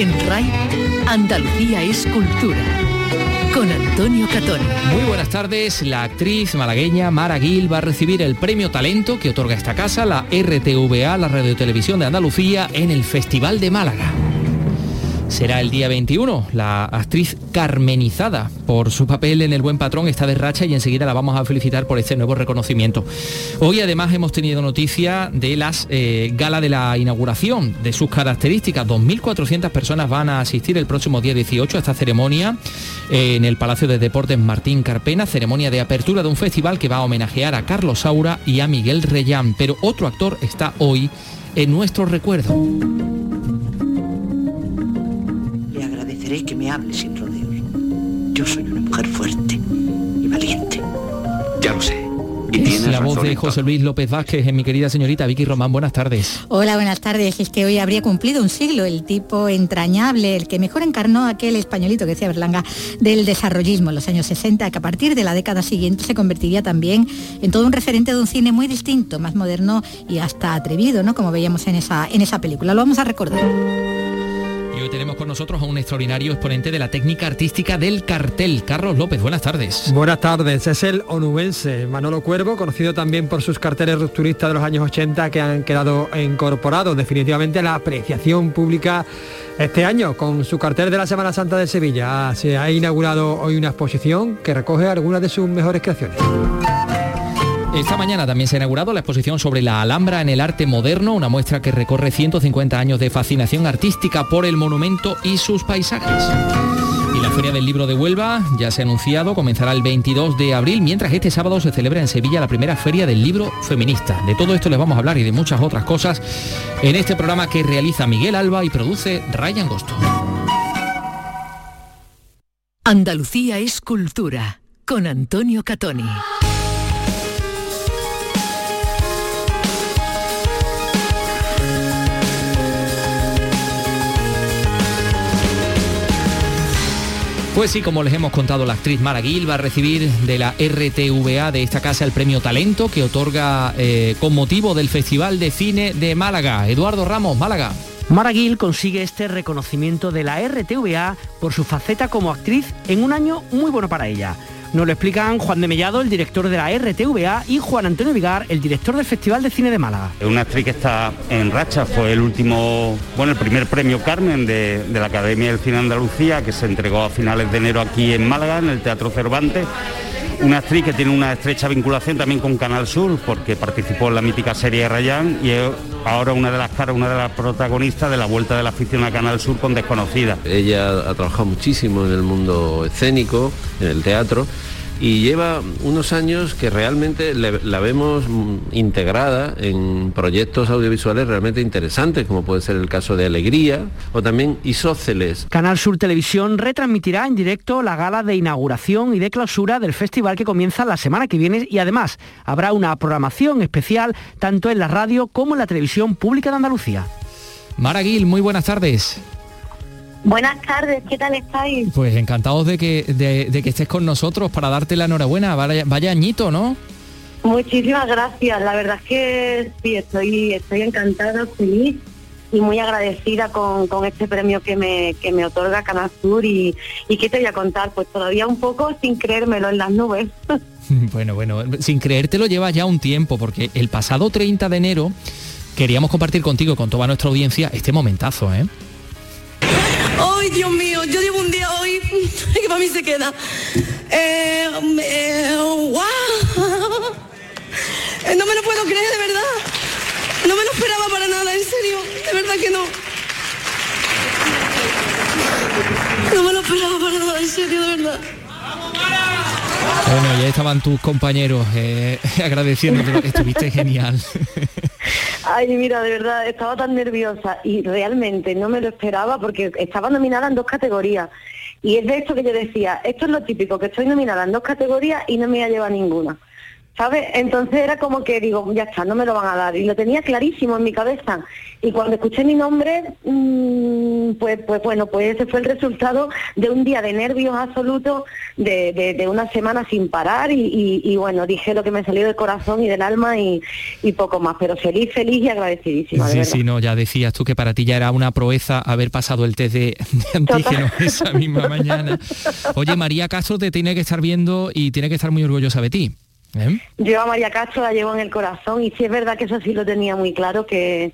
En RAI, Andalucía es cultura. Con Antonio Catón. Muy buenas tardes. La actriz malagueña Mara Gil va a recibir el premio Talento que otorga esta casa, la RTVA, la Radiotelevisión de Andalucía, en el Festival de Málaga será el día 21. La actriz carmenizada por su papel en El Buen Patrón está de racha y enseguida la vamos a felicitar por este nuevo reconocimiento. Hoy además hemos tenido noticia de las eh, gala de la inauguración, de sus características. 2.400 personas van a asistir el próximo día 18 a esta ceremonia en el Palacio de Deportes Martín Carpena, ceremonia de apertura de un festival que va a homenajear a Carlos Saura y a Miguel Reyán. Pero otro actor está hoy en nuestro recuerdo. Que me hable sin rodeos. Yo soy una mujer fuerte y valiente. Ya lo sé. es la voz de José Luis López Vázquez, en mi querida señorita Vicky Román. Buenas tardes. Hola, buenas tardes. Es que hoy habría cumplido un siglo el tipo entrañable, el que mejor encarnó aquel españolito que decía Berlanga del desarrollismo en los años 60, que a partir de la década siguiente se convertiría también en todo un referente de un cine muy distinto, más moderno y hasta atrevido, ¿no? Como veíamos en esa, en esa película. Lo vamos a recordar hoy tenemos con nosotros a un extraordinario exponente de la técnica artística del cartel. Carlos López, buenas tardes. Buenas tardes, es el onubense Manolo Cuervo, conocido también por sus carteles rupturistas de los años 80 que han quedado incorporados definitivamente a la apreciación pública este año con su cartel de la Semana Santa de Sevilla. Se ha inaugurado hoy una exposición que recoge algunas de sus mejores creaciones. Esta mañana también se ha inaugurado la exposición sobre la Alhambra en el arte moderno, una muestra que recorre 150 años de fascinación artística por el monumento y sus paisajes. Y la Feria del Libro de Huelva, ya se ha anunciado, comenzará el 22 de abril, mientras este sábado se celebra en Sevilla la primera Feria del Libro Feminista. De todo esto les vamos a hablar y de muchas otras cosas en este programa que realiza Miguel Alba y produce Ryan Gosto. Andalucía es cultura, con Antonio Catoni. Pues sí, como les hemos contado, la actriz Mara Gil va a recibir de la RTVA de esta casa el premio Talento que otorga eh, con motivo del Festival de Cine de Málaga. Eduardo Ramos, Málaga. Mara Gil consigue este reconocimiento de la RTVA por su faceta como actriz en un año muy bueno para ella. Nos lo explican Juan de Mellado, el director de la RTVA, y Juan Antonio Vigar, el director del Festival de Cine de Málaga. Una actriz que está en racha, fue el último, bueno, el primer premio Carmen de, la Academia del Cine Andalucía, que se entregó a finales de enero aquí en Málaga, en el Teatro Cervantes una actriz que tiene una estrecha vinculación también con Canal Sur, porque participó en la mítica serie Rayán y ahora una de las caras, una de las protagonistas de la vuelta de la afición a Canal Sur con Desconocida. Ella ha trabajado muchísimo en el mundo escénico, en el teatro, y lleva unos años que realmente la vemos integrada en proyectos audiovisuales realmente interesantes, como puede ser el caso de Alegría o también Isóceles. Canal Sur Televisión retransmitirá en directo la gala de inauguración y de clausura del festival que comienza la semana que viene y además habrá una programación especial tanto en la radio como en la televisión pública de Andalucía. Maraguil, muy buenas tardes. Buenas tardes, ¿qué tal estáis? Pues encantados de que, de, que estés con nosotros para darte la enhorabuena. Vaya, añito, ¿no? Muchísimas gracias. La verdad es que sí, estoy, estoy encantada, feliz y muy agradecida con, este premio que me, que me otorga Canal Sur y, y qué te voy a contar, pues todavía un poco sin creérmelo en las nubes. bueno, bueno, sin creértelo lleva ya un tiempo, porque el pasado 30 de enero queríamos compartir contigo, con toda nuestra audiencia, este momentazo, ¿eh? Ay, Dios mío, yo llevo un día hoy que para mí se queda. Eh, eh, no me lo puedo creer, de verdad. No me lo esperaba para nada, en serio. De verdad que no. No me lo esperaba para nada, en serio, de verdad. Bueno, ya estaban tus compañeros eh, agradeciendo, estuviste genial. Ay, mira, de verdad, estaba tan nerviosa y realmente no me lo esperaba porque estaba nominada en dos categorías. Y es de esto que yo decía, esto es lo típico, que estoy nominada en dos categorías y no me ha llevado ninguna. Entonces era como que digo, ya está, no me lo van a dar. Y lo tenía clarísimo en mi cabeza. Y cuando escuché mi nombre, mm, pues, pues bueno, pues ese fue el resultado de un día de nervios absolutos, de, de- de una semana sin parar y, y- y bueno, dije lo que me salió del corazón y del alma y, y poco más, pero feliz, feliz y agradecidísima, de Sí, sí, no, ya decías tú que para ti ya era una proeza haber pasado el test de, de antígenos esa misma mañana. Oye, María Castro te tiene que estar viendo y tiene que estar muy orgullosa de ti. ¿Eh? Yo a María Castro la llevo en el corazón y sí es verdad que eso sí lo tenía muy claro, que,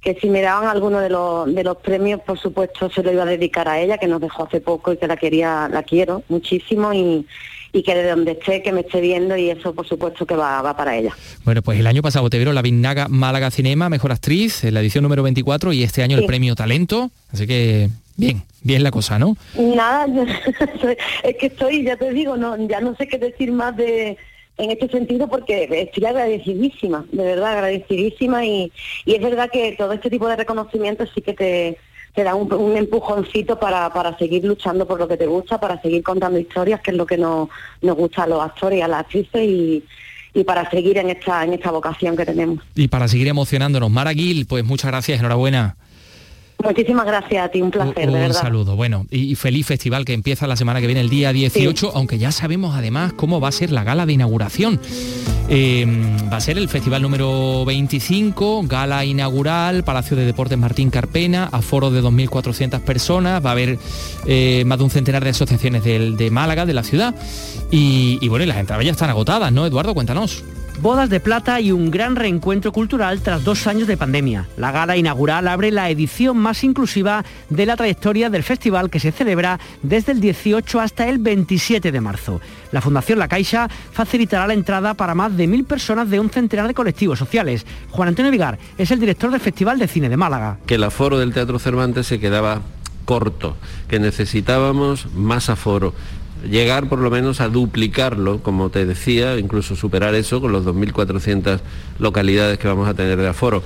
que si me daban alguno de los, de los premios, por supuesto, se lo iba a dedicar a ella, que nos dejó hace poco y que la quería, la quiero muchísimo y, y que de donde esté, que me esté viendo y eso por supuesto que va, va para ella. Bueno, pues el año pasado te vieron la Vinaga Málaga Cinema, Mejor Actriz, en la edición número 24 y este año el premio Talento. Así que bien, bien la cosa, ¿no? Nada, es que estoy, ya te digo, no, ya no sé qué decir más de en este sentido porque estoy agradecidísima, de verdad agradecidísima y, y es verdad que todo este tipo de reconocimientos sí que te, te da un, un empujoncito para, para seguir luchando por lo que te gusta, para seguir contando historias, que es lo que nos, nos gusta a los actores y a las actrices y, y para seguir en esta, en esta vocación que tenemos. Y para seguir emocionándonos, Mara Gil, pues muchas gracias, enhorabuena. Muchísimas gracias a ti, un placer, Un de verdad. saludo. Bueno, y, feliz festival que empieza la semana que viene, el día 18, aunque ya sabemos además cómo va a ser la gala de inauguración. Eh, va a ser el festival número 25, gala inaugural, Palacio de Deportes Martín Carpena, aforo de 2.400 personas, va a haber eh, más de un centenar de asociaciones del- de Málaga, de la ciudad. Y, y bueno, y las entradas ya están agotadas, ¿no, Eduardo? Cuéntanos. Bodas de plata y un gran reencuentro cultural tras dos años de pandemia. La gala inaugural abre la edición más inclusiva de la trayectoria del festival que se celebra desde el 18 hasta el 27 de marzo. La Fundación La Caixa facilitará la entrada para más de mil personas de un centenar de colectivos sociales. Juan Antonio Vigar es el director del Festival de Cine de Málaga. que el aforo del Teatro Cervantes se quedaba corto, que necesitábamos más aforo. Llegar por lo menos a duplicarlo, como te decía, incluso superar eso con los 2.400 localidades que vamos a tener de aforo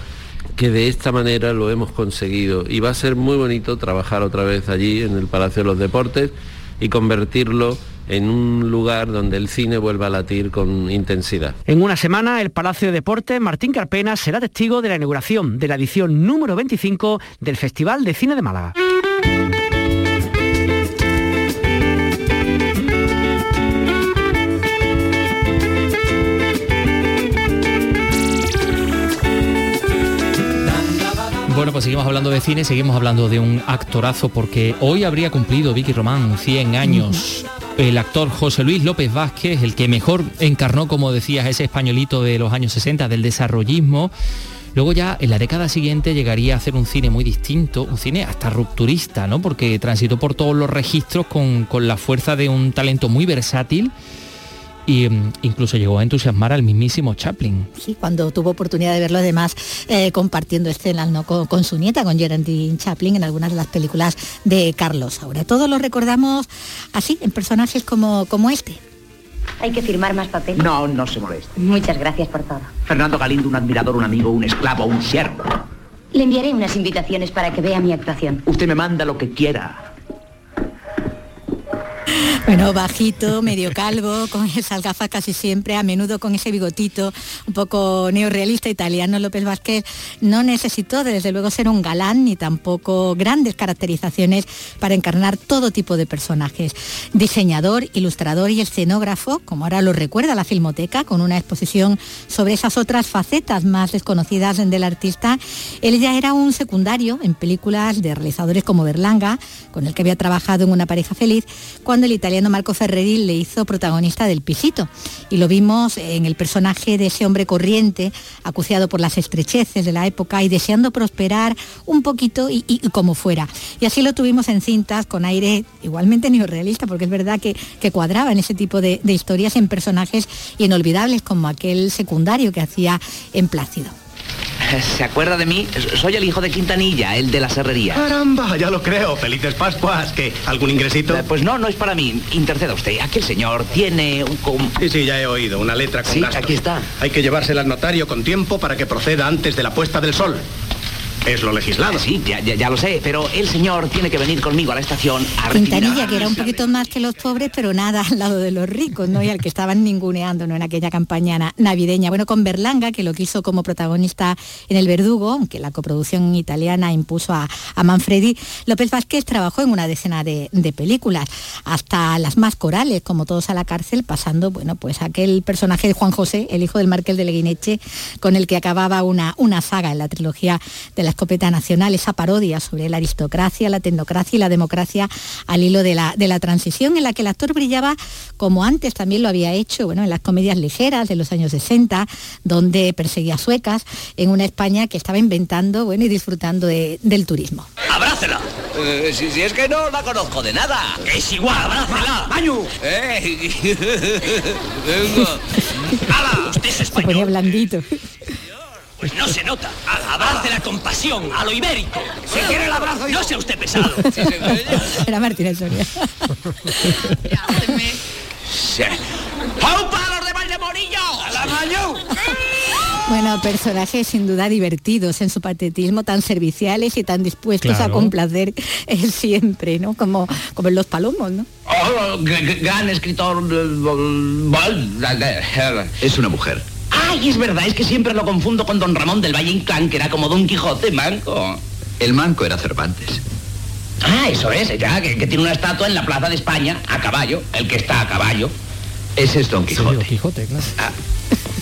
que de esta manera lo hemos conseguido y va a ser muy bonito trabajar otra vez allí en el Palacio de los Deportes y convertirlo en un lugar donde el cine vuelva a latir con intensidad. En una semana, el Palacio de Deportes Martín Carpena será testigo de la inauguración de la edición número 25 del Festival de Cine de Málaga. Bueno, pues seguimos hablando de cine, seguimos hablando de un actorazo porque hoy habría cumplido Vicky Román 100 años. El actor José Luis López Vázquez, el que mejor encarnó, como decías, ese españolito de los años 60, del desarrollismo. Luego ya en la década siguiente llegaría a hacer un cine muy distinto, un cine hasta rupturista, ¿no? Porque transitó por todos los registros con, con la fuerza de un talento muy versátil y mm, incluso llegó a entusiasmar al mismísimo Chaplin. Sí, cuando tuvo oportunidad de verlo además eh, compartiendo escenas ¿no? con, con su nieta, con Geraldine Chaplin, en algunas de las películas de Carlos Ahora Todos lo recordamos así, en personajes como, como este. Hay que firmar más papel. No, no se moleste. Muchas gracias por todo. Fernando Galindo, un admirador, un amigo, un esclavo, un siervo. Le enviaré unas invitaciones para que vea mi actuación. Usted me manda lo que quiera. Bueno, bajito, medio calvo, con esas gafas casi siempre, a menudo con ese bigotito un poco neorrealista italiano, López Vázquez no necesitó desde luego ser un galán ni tampoco grandes caracterizaciones para encarnar todo tipo de personajes. Diseñador, ilustrador y escenógrafo, como ahora lo recuerda la Filmoteca, con una exposición sobre esas otras facetas más desconocidas del artista, él ya era un secundario en películas de realizadores como Berlanga, con el que había trabajado en Una pareja feliz, cuando el italiano Marco Ferreri le hizo protagonista del Pisito. Y lo vimos en el personaje de ese hombre corriente, acuciado por las estrecheces de la época y deseando prosperar un poquito y como fuera. Y así lo tuvimos en cintas con aire igualmente neorrealista, porque es verdad que, que cuadraba en ese tipo de, de historias en personajes inolvidables como aquel secundario que hacía en Plácido. ¿Se acuerda de mí? Soy el hijo de Quintanilla, el de la serrería. Caramba, ya lo creo. Felices Pascuas. ¿Qué? ¿Algún ingresito? Eh, Pues no, no es para mí. Interceda usted. Aquel señor tiene un... com- Sí, sí, ya he oído. Una letra con Sí, gastos. aquí está. Hay que llevársela al notario con tiempo para que proceda antes de la puesta del sol. Es lo legislado. Sí, ya, ya- ya lo sé, pero el señor tiene que venir conmigo a la estación a Quintanilla, que era un poquito más que los pobres, pero nada al lado de los ricos, ¿no? Y al que estaban ninguneando, ¿no? En aquella campaña na- navideña. Bueno, con Berlanga, que lo quiso como protagonista en El Verdugo, aunque la coproducción italiana impuso a, a Manfredi, López Vázquez trabajó en una decena de, de películas, hasta las más corales, como Todos a la cárcel, pasando, bueno, pues aquel personaje de Juan José, el hijo del Marqués de Leguineche, con el que acababa una, una saga en la trilogía de la escopeta nacional, esa parodia sobre la aristocracia, la tecnocracia y la democracia al hilo de la, de la transición, en la que el actor brillaba como antes también lo había hecho, bueno, en las comedias ligeras de los años 60, donde perseguía suecas, en una España que estaba inventando, bueno, y disfrutando de- del turismo. ¡Abrácela! Eh, si, si es que no la conozco de nada. Es igual, abrácela. ¡Baño! ¡Eh! Venga. ¡Hala! Usted es Se español. ponía blandito. Pues no se nota. Abrácela con pasión, a lo ibérico. Si quiere el abrazo No sea usted pesado. Era Martínez Soria. Sí. ¡Pau para los de Valdemorillo! ¡A la maño! Bueno, personajes sin duda divertidos en su patetismo, tan serviciales y tan dispuestos a Claro. complacer eh, siempre, ¿no? Como, como en los palomos, ¿no? Oh, gr- gr- gran escritor. Es una mujer. Ay, es verdad, es que siempre lo confundo con Don Ramón del Valle Inclán, que era como Don Quijote manco. El manco era Cervantes. Ah, eso es, ya, que, que tiene una estatua en la Plaza de España, a caballo, el que está a caballo. Ese es Don Quijote. Quijote, claro. Ah,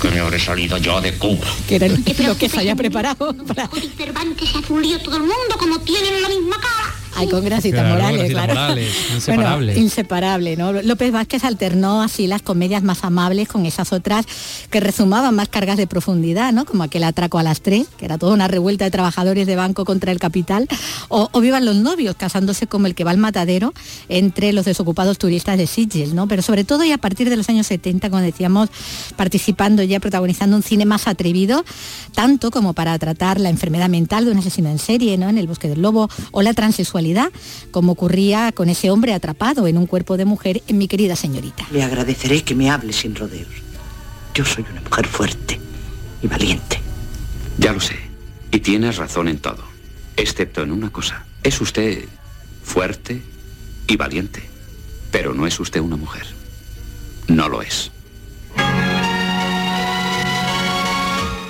que me habré salido yo de Cuba. Que era el- lo que se haya preparado para... Cervantes se ha fundido todo el mundo como tienen la misma cara. Ay, con Grasita Claro, Morales, Gracita claro. Morales, inseparable. Bueno, inseparable, ¿no? López Vázquez alternó así las comedias más amables con esas otras que rezumaban más cargas de profundidad, ¿no? Como aquel atraco a las tres, que era toda una revuelta de trabajadores de banco contra el capital, o, o vivan los novios casándose como el que va al matadero entre los desocupados turistas de Sitges, ¿no? Pero sobre todo y a partir de los años 70, como decíamos, participando ya, protagonizando un cine más atrevido, tanto como para tratar la enfermedad mental de un asesino en serie, ¿no? En el bosque del lobo, o la transexualidad, como ocurría con ese hombre atrapado en un cuerpo de mujer en mi querida señorita. Le agradeceré que me hable sin rodeos. Yo soy una mujer fuerte y valiente. Ya lo sé. Y tienes razón en todo. Excepto en una cosa. Es usted fuerte y valiente. Pero no es usted una mujer. No lo es.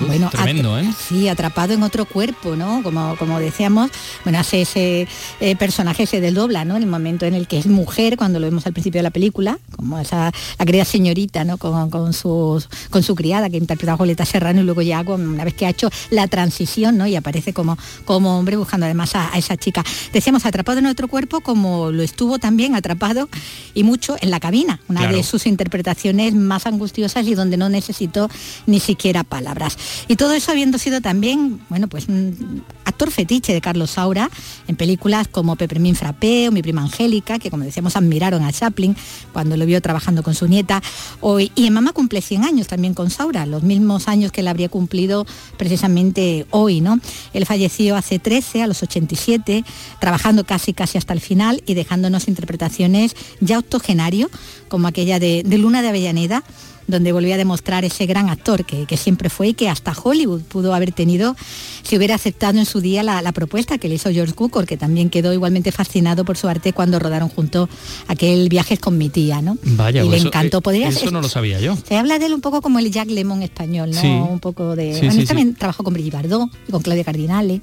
Bueno, tremendo, ¿eh? Sí, atrapado en otro cuerpo, ¿no? Como, como decíamos, bueno, hace ese eh, personaje se desdobla, ¿no? En el momento en el que es mujer, cuando lo vemos al principio de la película, como esa, la querida señorita, ¿no? Con, con, sus- con su criada que interpreta a Julieta Serrano y luego ya una vez que ha hecho la transición, ¿no? Y aparece como, como hombre buscando además a, a esa chica. Decíamos, atrapado en otro cuerpo, como lo estuvo también atrapado y mucho en la cabina, una Claro. de sus interpretaciones más angustiosas y donde no necesitó ni siquiera palabras. Y todo eso habiendo sido también, bueno, pues un actor fetiche de Carlos Saura en películas como Peppermint Frappé o Mi prima Angélica, que como decíamos admiraron a Chaplin cuando lo vio trabajando con su nieta. Hoy, y en Mamá cumple 100 años también con Saura, los mismos años que él habría cumplido precisamente hoy, ¿no? Él falleció hace 13, a los 87, trabajando casi casi hasta el final y dejándonos interpretaciones ya octogenario, como aquella de, de Luna de Avellaneda, donde volvía a demostrar ese gran actor que, que siempre fue y que hasta Hollywood pudo haber tenido si hubiera aceptado en su día la, la propuesta que le hizo George Cukor, que también quedó igualmente fascinado por su arte cuando rodaron junto aquel Viajes con mi tía, ¿no? Vaya, y le eso- encantó. eh, Podría eso ser- no lo sabía yo. se habla de él un poco como el Jack Lemon español, ¿no? Sí. Un poco de... Sí, bueno, sí, él también trabajó con Brigitte Bardot y con Claudia Cardinale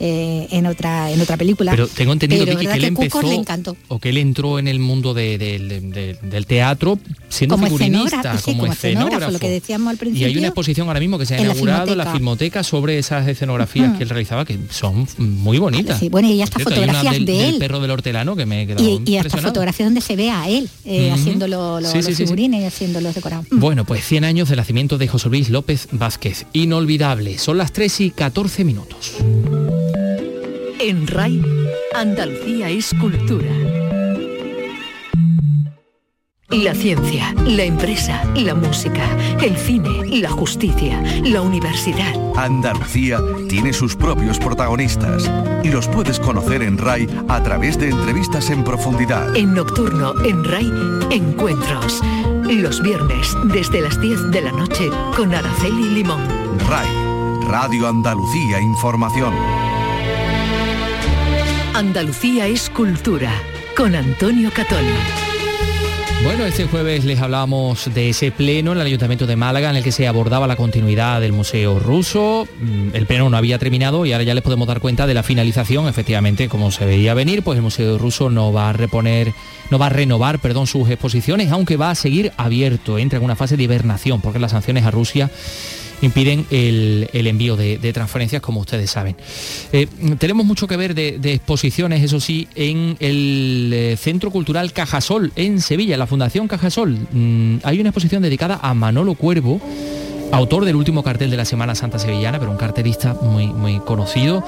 eh, en, otra, en otra película. Pero tengo entendido, Pero verdad que él empezó le encantó. o que él entró en el mundo de- del- teatro siendo Como figurinista, como, como escenógrafo, lo que decíamos al Y principio. hay una exposición ahora mismo que se ha inaugurado en la Filmoteca. sobre esas escenografías Ujú. que él realizaba que son muy bonitas. Sí, bueno, y hasta cierto, hay una fotografías del, de del él. perro del hortelano que me he quedado Y, y hasta fotografías donde se ve a él eh, haciendo lo- lo- Sí, sí, los sí, sí. figurines y haciendo los decorados. Bueno, pues 100 años del nacimiento de José Luis López Vázquez. Inolvidable. Son las 3 y 14 minutos. En RAI, Andalucía es cultura. La ciencia, la empresa, la música, el cine, la justicia, la universidad. Andalucía tiene sus propios protagonistas y los puedes conocer en RAI a través de entrevistas en profundidad. En Nocturno, en RAI, encuentros. Los viernes, desde las 10 de la noche, con Araceli Limón. RAI, Radio Andalucía Información. Andalucía es cultura, con Antonio Catón. Bueno, este jueves les hablamos de ese pleno en el Ayuntamiento de Málaga en el que se abordaba la continuidad del Museo Ruso. Mm, El pleno no había terminado y ahora ya les podemos dar cuenta de la finalización. Efectivamente, como se veía venir, pues el Museo Ruso no va a reponer, no va a renovar, perdón, sus exposiciones, aunque va a seguir abierto, entra en una fase de hibernación, porque las sanciones a Rusia impiden el, el envío de, de transferencias, como ustedes saben. Eh, tenemos mucho que ver de, exposiciones, eso sí, en el eh, Centro Cultural Cajasol, en Sevilla, la Fundación Cajasol. Mm, hay una exposición dedicada a Manolo Cuervo, autor del último cartel de la Semana Santa Sevillana, pero un cartelista muy, muy conocido.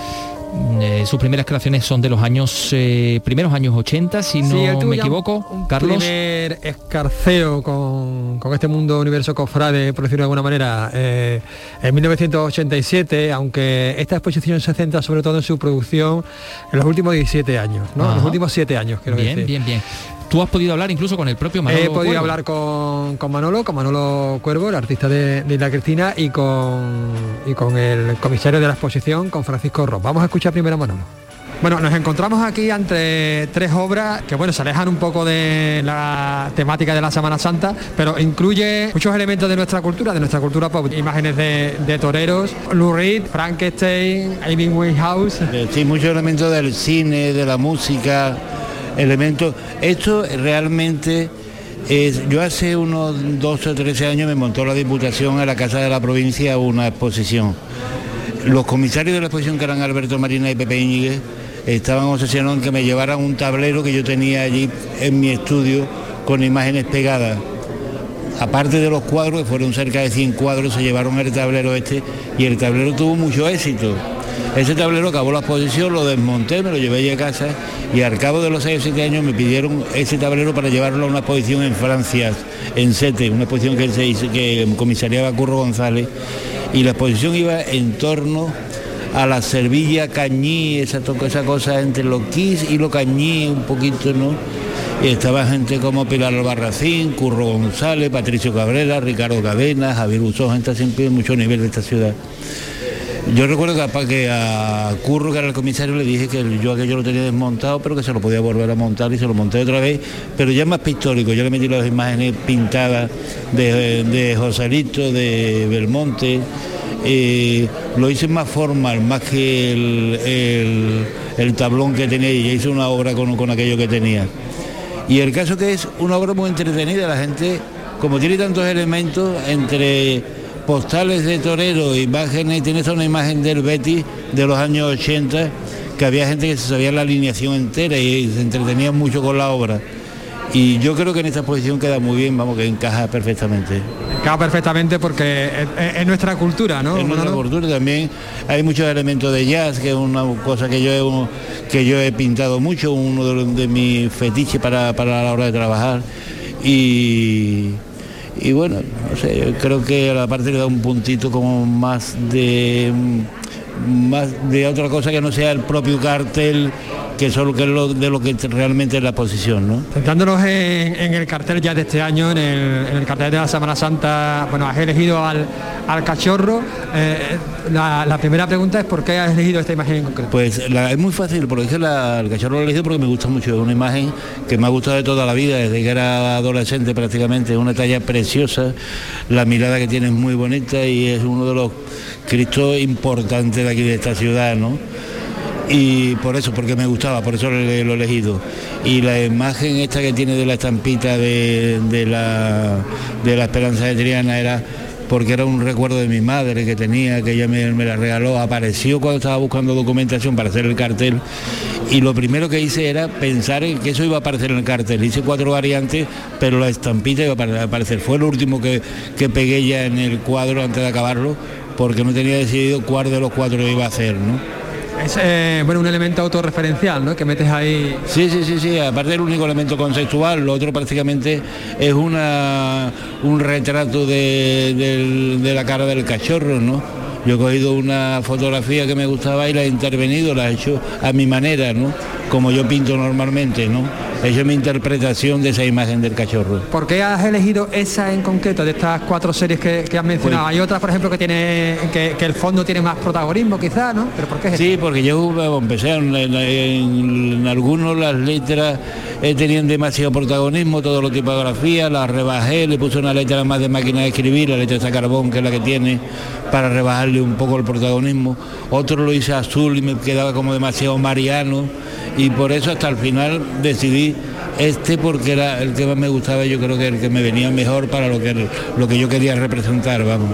Eh, sus primeras creaciones son de los años eh, primeros años 80 si Sí, no me equivoco un Carlos. primer escarceo con, con este mundo universo cofrade, por decirlo de alguna manera, eh, en 1987, aunque esta exposición se centra sobre todo en su producción en los últimos 17 años, ¿no? Los últimos 7 años, quiero bien bien bien tú has podido hablar incluso con el propio Manolo He podido Cuervo. hablar con, con Manolo, con Manolo Cuervo, el artista de, de Isla Cristina, y con, y con el comisario de la exposición, con Francisco Ross. Vamos a escuchar primero a Manolo. Bueno, nos encontramos aquí ante tres obras que bueno, se alejan un poco de la temática de la Semana Santa, pero incluye muchos elementos de nuestra cultura, de nuestra cultura pop, imágenes de, de toreros, Lou Reed, Frankenstein, Amy Winehouse. Sí, muchos elementos del cine, de la música, elementos. Esto realmente es. Yo hace unos 12 o 13 años me montó la Diputación a la Casa de la Provincia una exposición. Los comisarios de la exposición, que eran Alberto Marina y Pepe Íñiguez, estaban obsesionados en que me llevaran un tablero que yo tenía allí en mi estudio con imágenes pegadas. Aparte de los cuadros, que fueron cerca de 100 cuadros, se llevaron el tablero este y el tablero tuvo mucho éxito. Ese tablero acabó la exposición, lo desmonté, me lo llevé a casa y al cabo de los 6 o 7 años me pidieron ese tablero para llevarlo a una exposición en Francia, en Sete, una exposición que se hizo, que comisariaba Curro González y la exposición iba en torno a la Servilla Cañí, esa, esa cosa entre lo Kiss y lo Cañí, un poquito, ¿no? Y estaba gente como Pilar Albarracín, Curro González, Patricio Cabrera, Ricardo Cadena, Javier Usó, gente siempre de mucho nivel de esta ciudad. Yo recuerdo que que a Curro, que era el comisario, le dije que yo aquello lo tenía desmontado, pero que se lo podía volver a montar y se lo monté otra vez, pero ya más pictórico. Yo le metí las imágenes pintadas de, de Joselito, de Belmonte. eh, lo hice más formal, más que el tablón que tenía y ya hice una obra con, con aquello que tenía. Y el caso que es una obra muy entretenida, la gente, como tiene tantos elementos, entre postales de torero, imágenes, tienes una imagen del Betty de los años 80, que había gente que se sabía la alineación entera y se entretenía mucho con la obra. Y yo creo que en esta exposición queda muy bien, vamos, que encaja perfectamente. Encaja perfectamente porque es, es- es nuestra cultura, ¿no? En nuestra cultura también hay muchos elementos de jazz, que es una cosa que yo he, que yo he pintado mucho, uno de, de mis fetiches para, para la hora de trabajar. Y, y bueno, no sé, creo que a la parte le da un puntito como más de más de otra cosa que no sea el propio cartel, que solo que es lo, de lo que realmente es la posición, ¿no? Centrándonos en, en el cartel ya de este año, en el, en el cartel de la Semana Santa, bueno, has elegido al, al cachorro. Eh, la, la primera pregunta es por qué has elegido esta imagen en concreto. Pues la- es muy fácil, porque es que la- el cachorro lo he elegido porque me gusta mucho, es una imagen que me ha gustado de toda la vida, desde que era adolescente prácticamente, es una talla preciosa, la mirada que tiene es muy bonita y es uno de los cristos importantes de aquí de esta ciudad, ¿no? Y por eso, porque me gustaba, por eso lo, he- elegido. Y la imagen esta que tiene de la estampita de, la, de la Esperanza de Triana era porque era un recuerdo de mi madre que tenía, que ella me, la regaló, apareció cuando estaba buscando documentación para hacer el cartel y lo primero que hice era pensar en que eso iba a aparecer en el cartel. Hice cuatro variantes, pero la estampita iba a apare- aparecer. Fue lo último que, que pegué ya en el cuadro antes de acabarlo, porque no tenía decidido cuál de los cuatro iba a hacer, ¿no? Eh, bueno, un elemento autorreferencial, ¿no? Que metes ahí. Sí, sí, sí, sí, aparte del único elemento conceptual, lo otro prácticamente es una, un retrato de, del- de la cara del cachorro, ¿no? Yo he cogido una fotografía que me gustaba y la he intervenido, la he hecho a mi manera, ¿no? Como yo pinto normalmente, ¿no? Esa es mi interpretación de esa imagen del cachorro. ¿Por qué has elegido esa en concreto de estas cuatro series que, que has mencionado? Pues- Hay otras, por ejemplo, que tiene que, que el fondo tiene más protagonismo, quizás, ¿no? Pero ¿por qué? es Sí, porque yo bueno, empecé en, en- en algunos las letras eh, tenían demasiado protagonismo, todo lo tipografía, la rebajé, le puse una letra más de máquina de escribir, la letra de carbón que es la que tiene, para rebajarle un poco el protagonismo. Otro lo hice azul y me quedaba como demasiado mariano y por eso hasta el final decidí este porque era el que más me gustaba, yo creo que el que me venía mejor para lo que, lo que yo quería representar, vamos.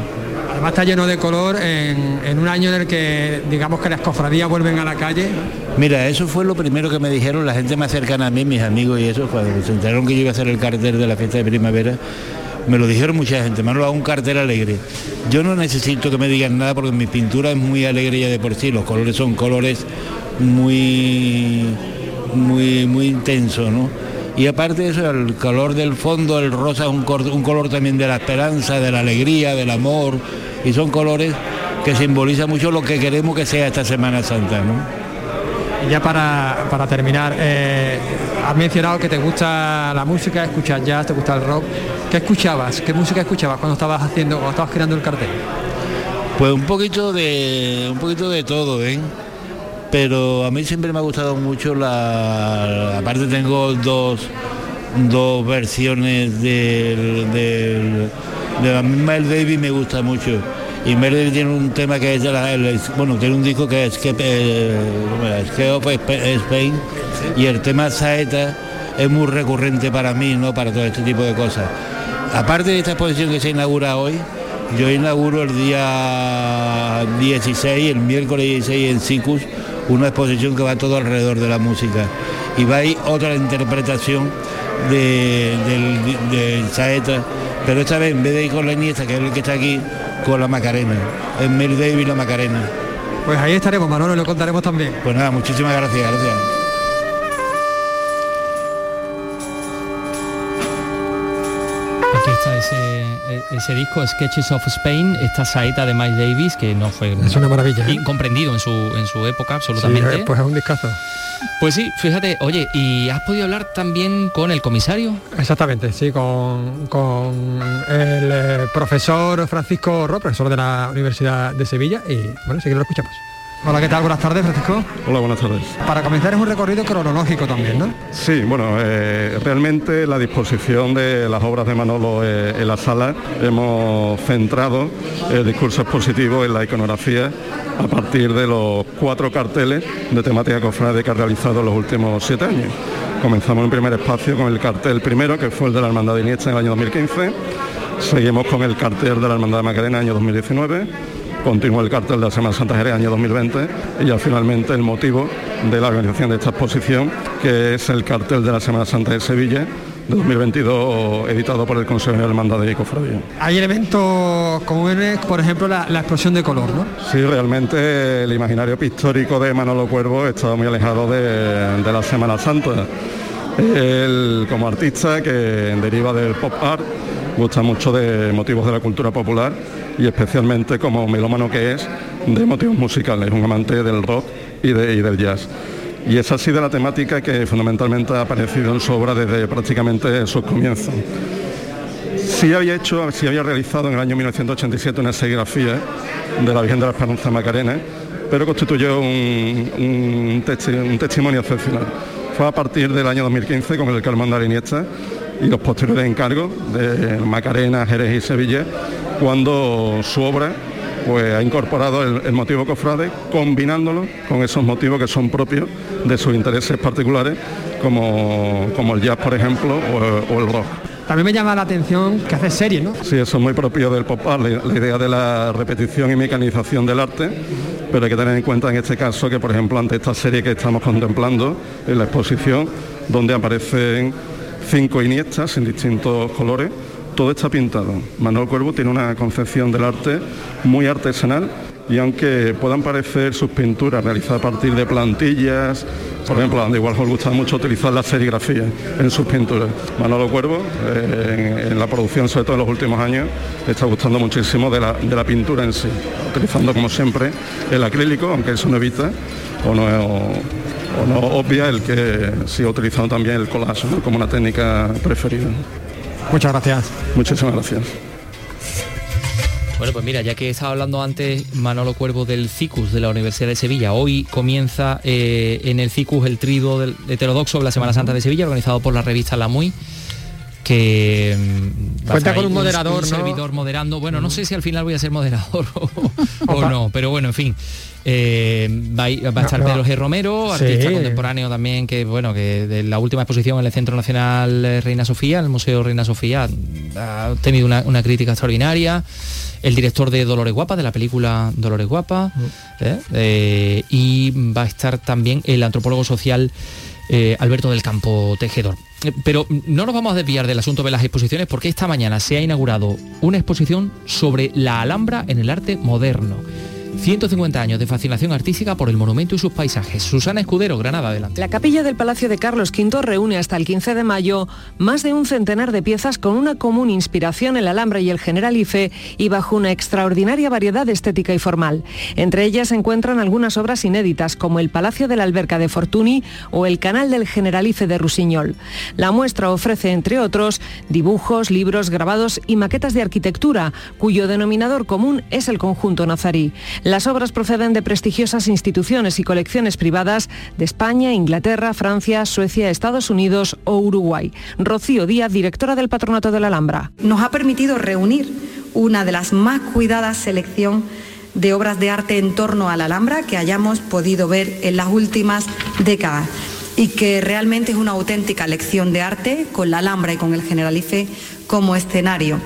Además está lleno de color en, en un año en el que digamos que las cofradías vuelven a la calle. Mira, eso fue lo primero que me dijeron la gente más cercana a mí, mis amigos y eso, cuando se enteraron que yo iba a hacer el cartel de la fiesta de primavera, me lo dijeron mucha gente, Manolo, hago un cartel alegre. Yo no necesito que me digan nada porque mi pintura es muy alegre ya de por sí, los colores son colores muy, muy, muy intensos, ¿no? Y aparte de eso, el color del fondo, el rosa es un, un color también de la esperanza, de la alegría, del amor, y son colores que simbolizan mucho lo que queremos que sea esta Semana Santa, ¿no? Ya para, para terminar, eh, has mencionado que te gusta la música, escuchas jazz, te gusta el rock. ¿Qué escuchabas? ¿Qué música escuchabas cuando estabas haciendo, cuando estabas creando el cartel? Pues un poquito de un poquito de todo, ¿eh? Pero a mí siempre me ha gustado mucho la. Aparte tengo dos, dos versiones del, del- de la misma El Baby me gusta mucho. Y Mel Davis tiene un tema que es de la, el- bueno, tiene un disco que es que eh, Spain y el tema Saeta es muy recurrente para mí, ¿no? Para todo este tipo de cosas. Aparte de esta exposición que se inaugura hoy, yo inauguro el día 16, el miércoles 16 en Sicus, una exposición que va todo alrededor de la música. Y va ahí otra interpretación de, del, del Saeta, pero esta vez en vez de ir con la Iniesta, que es el que está aquí, con la Macarena. Es Mel Davis y la Macarena. Pues ahí estaremos, Manolo, lo contaremos también. Pues nada, muchísimas gracias, gracias. Aquí está ese, ese disco, Sketches of Spain, esta saeta de Miles Davis, que no fue Es una maravilla, ¿eh? incomprendido en su, en su época, absolutamente. pues es un discazo. Pues sí, fíjate, oye, ¿y has podido hablar también con el comisario? Exactamente, sí, con, con el eh, profesor Francisco Ro, profesor de la Universidad de Sevilla, y bueno, sí que lo escuchamos. Hola, ¿qué tal? Buenas tardes, Francisco. Hola, buenas tardes. Para comenzar es un recorrido cronológico también, ¿no? Sí, bueno, eh, realmente la disposición de las obras de Manolo eh, en la sala hemos centrado el discurso expositivo en la iconografía a partir de los cuatro carteles de temática cofrade que ha realizado en los últimos siete años. Comenzamos en primer espacio con el cartel primero, que fue el de la Hermandad de Iniesta en el año 2015. Seguimos con el cartel de la Hermandad de Macarena año 2019. Continúa el cartel de la Semana Santa Jerez año 2020 y ya finalmente el motivo de la organización de esta exposición, que es el cartel de la Semana Santa de Sevilla de 2022 editado por el Consejo de Hermandad de Cofradía. Hay elementos comunes, por ejemplo, la, la explosión de color, ¿no? Sí, realmente el imaginario pictórico de Manolo Cuervo estaba muy alejado de, de la Semana Santa. Él, como artista que deriva del pop art, gusta mucho de motivos de la cultura popular y especialmente como melómano que es, de motivos musicales, un amante del rock y, de- y del jazz. Y es así de la temática que fundamentalmente ha aparecido en su obra desde prácticamente sus comienzos. Sí había hecho, sí había realizado en el año 1987 una serigrafía de la Virgen de la Esperanza Macarena, pero constituyó un, un testi- un testimonio excepcional. Fue a partir del año 2015 con el Carmen de Iniesta y los posteriores encargos de Macarena, Jerez y Sevilla, cuando su obra pues, ha incorporado el, el motivo cofrade, combinándolo con esos motivos que son propios de sus intereses particulares, como, como el jazz, por ejemplo, o- o el rock. También me llama la atención que hace series, ¿no? Sí, eso es muy propio del pop art, la, la idea de la repetición y mecanización del arte, pero hay que tener en cuenta en este caso que, por ejemplo, ante esta serie que estamos contemplando en la exposición, donde aparecen cinco iniestas en distintos colores, todo está pintado. Manuel Cuervo tiene una concepción del arte muy artesanal y aunque puedan parecer sus pinturas realizadas a partir de plantillas, por ejemplo, a Andy Warhol gustaba mucho utilizar la serigrafía en sus pinturas. Manolo Cuervo, eh, en, la producción, sobre todo en los últimos años, está gustando muchísimo de la, de la pintura en sí, utilizando como siempre el acrílico, aunque eso no evita o no, o obvia el que siga utilizando también el collage como una técnica preferida. Muchas gracias. Muchísimas gracias. Bueno, pues mira, ya que estaba hablando antes Manolo Cuervo del CICUS de la Universidad de Sevilla, hoy comienza eh, en el CICUS el trido del heterodoxo de la Semana Santa de Sevilla, organizado por la revista La Muy que mm, cuenta con un moderador, un, servidor moderando. Bueno, no sé si al final voy a ser moderador o, no, pero bueno, en fin. Eh, va, a, estar Pedro G. Romero, artista contemporáneo también, que bueno, que de la última exposición en el Centro Nacional Reina Sofía, el Museo Reina Sofía, ha tenido una, una crítica extraordinaria el director de Dolores Guapa, de la película Dolores Guapa, mm. ¿eh? Eh, y va a estar también el antropólogo social eh, Alberto del Campo Tejedor. Pero no nos vamos a desviar del asunto de las exposiciones porque esta mañana se ha inaugurado una exposición sobre la Alhambra en el arte moderno. 150 años de fascinación artística por el monumento y sus paisajes. Susana Escudero, Granada, adelante. La capilla del Palacio de Carlos V reúne hasta el 15 de mayo más de un centenar de piezas con una común inspiración en la Alhambra y el Generalife y bajo una extraordinaria variedad estética y formal. Entre ellas se encuentran algunas obras inéditas como el Palacio de la Alberca de Fortuny o el Canal del Generalife de Rusiñol. La muestra ofrece, entre otros, dibujos, libros, grabados y maquetas de arquitectura, cuyo denominador común es el conjunto nazarí. Las obras proceden de prestigiosas instituciones y colecciones privadas de España, Inglaterra, Francia, Suecia, Estados Unidos o Uruguay. Rocío Díaz, directora del Patronato de la Alhambra. Nos ha permitido reunir una de las más cuidadas selección de obras de arte en torno a la Alhambra que hayamos podido ver en las últimas décadas y que realmente es una auténtica lección de arte con la Alhambra y con el Generalife como escenario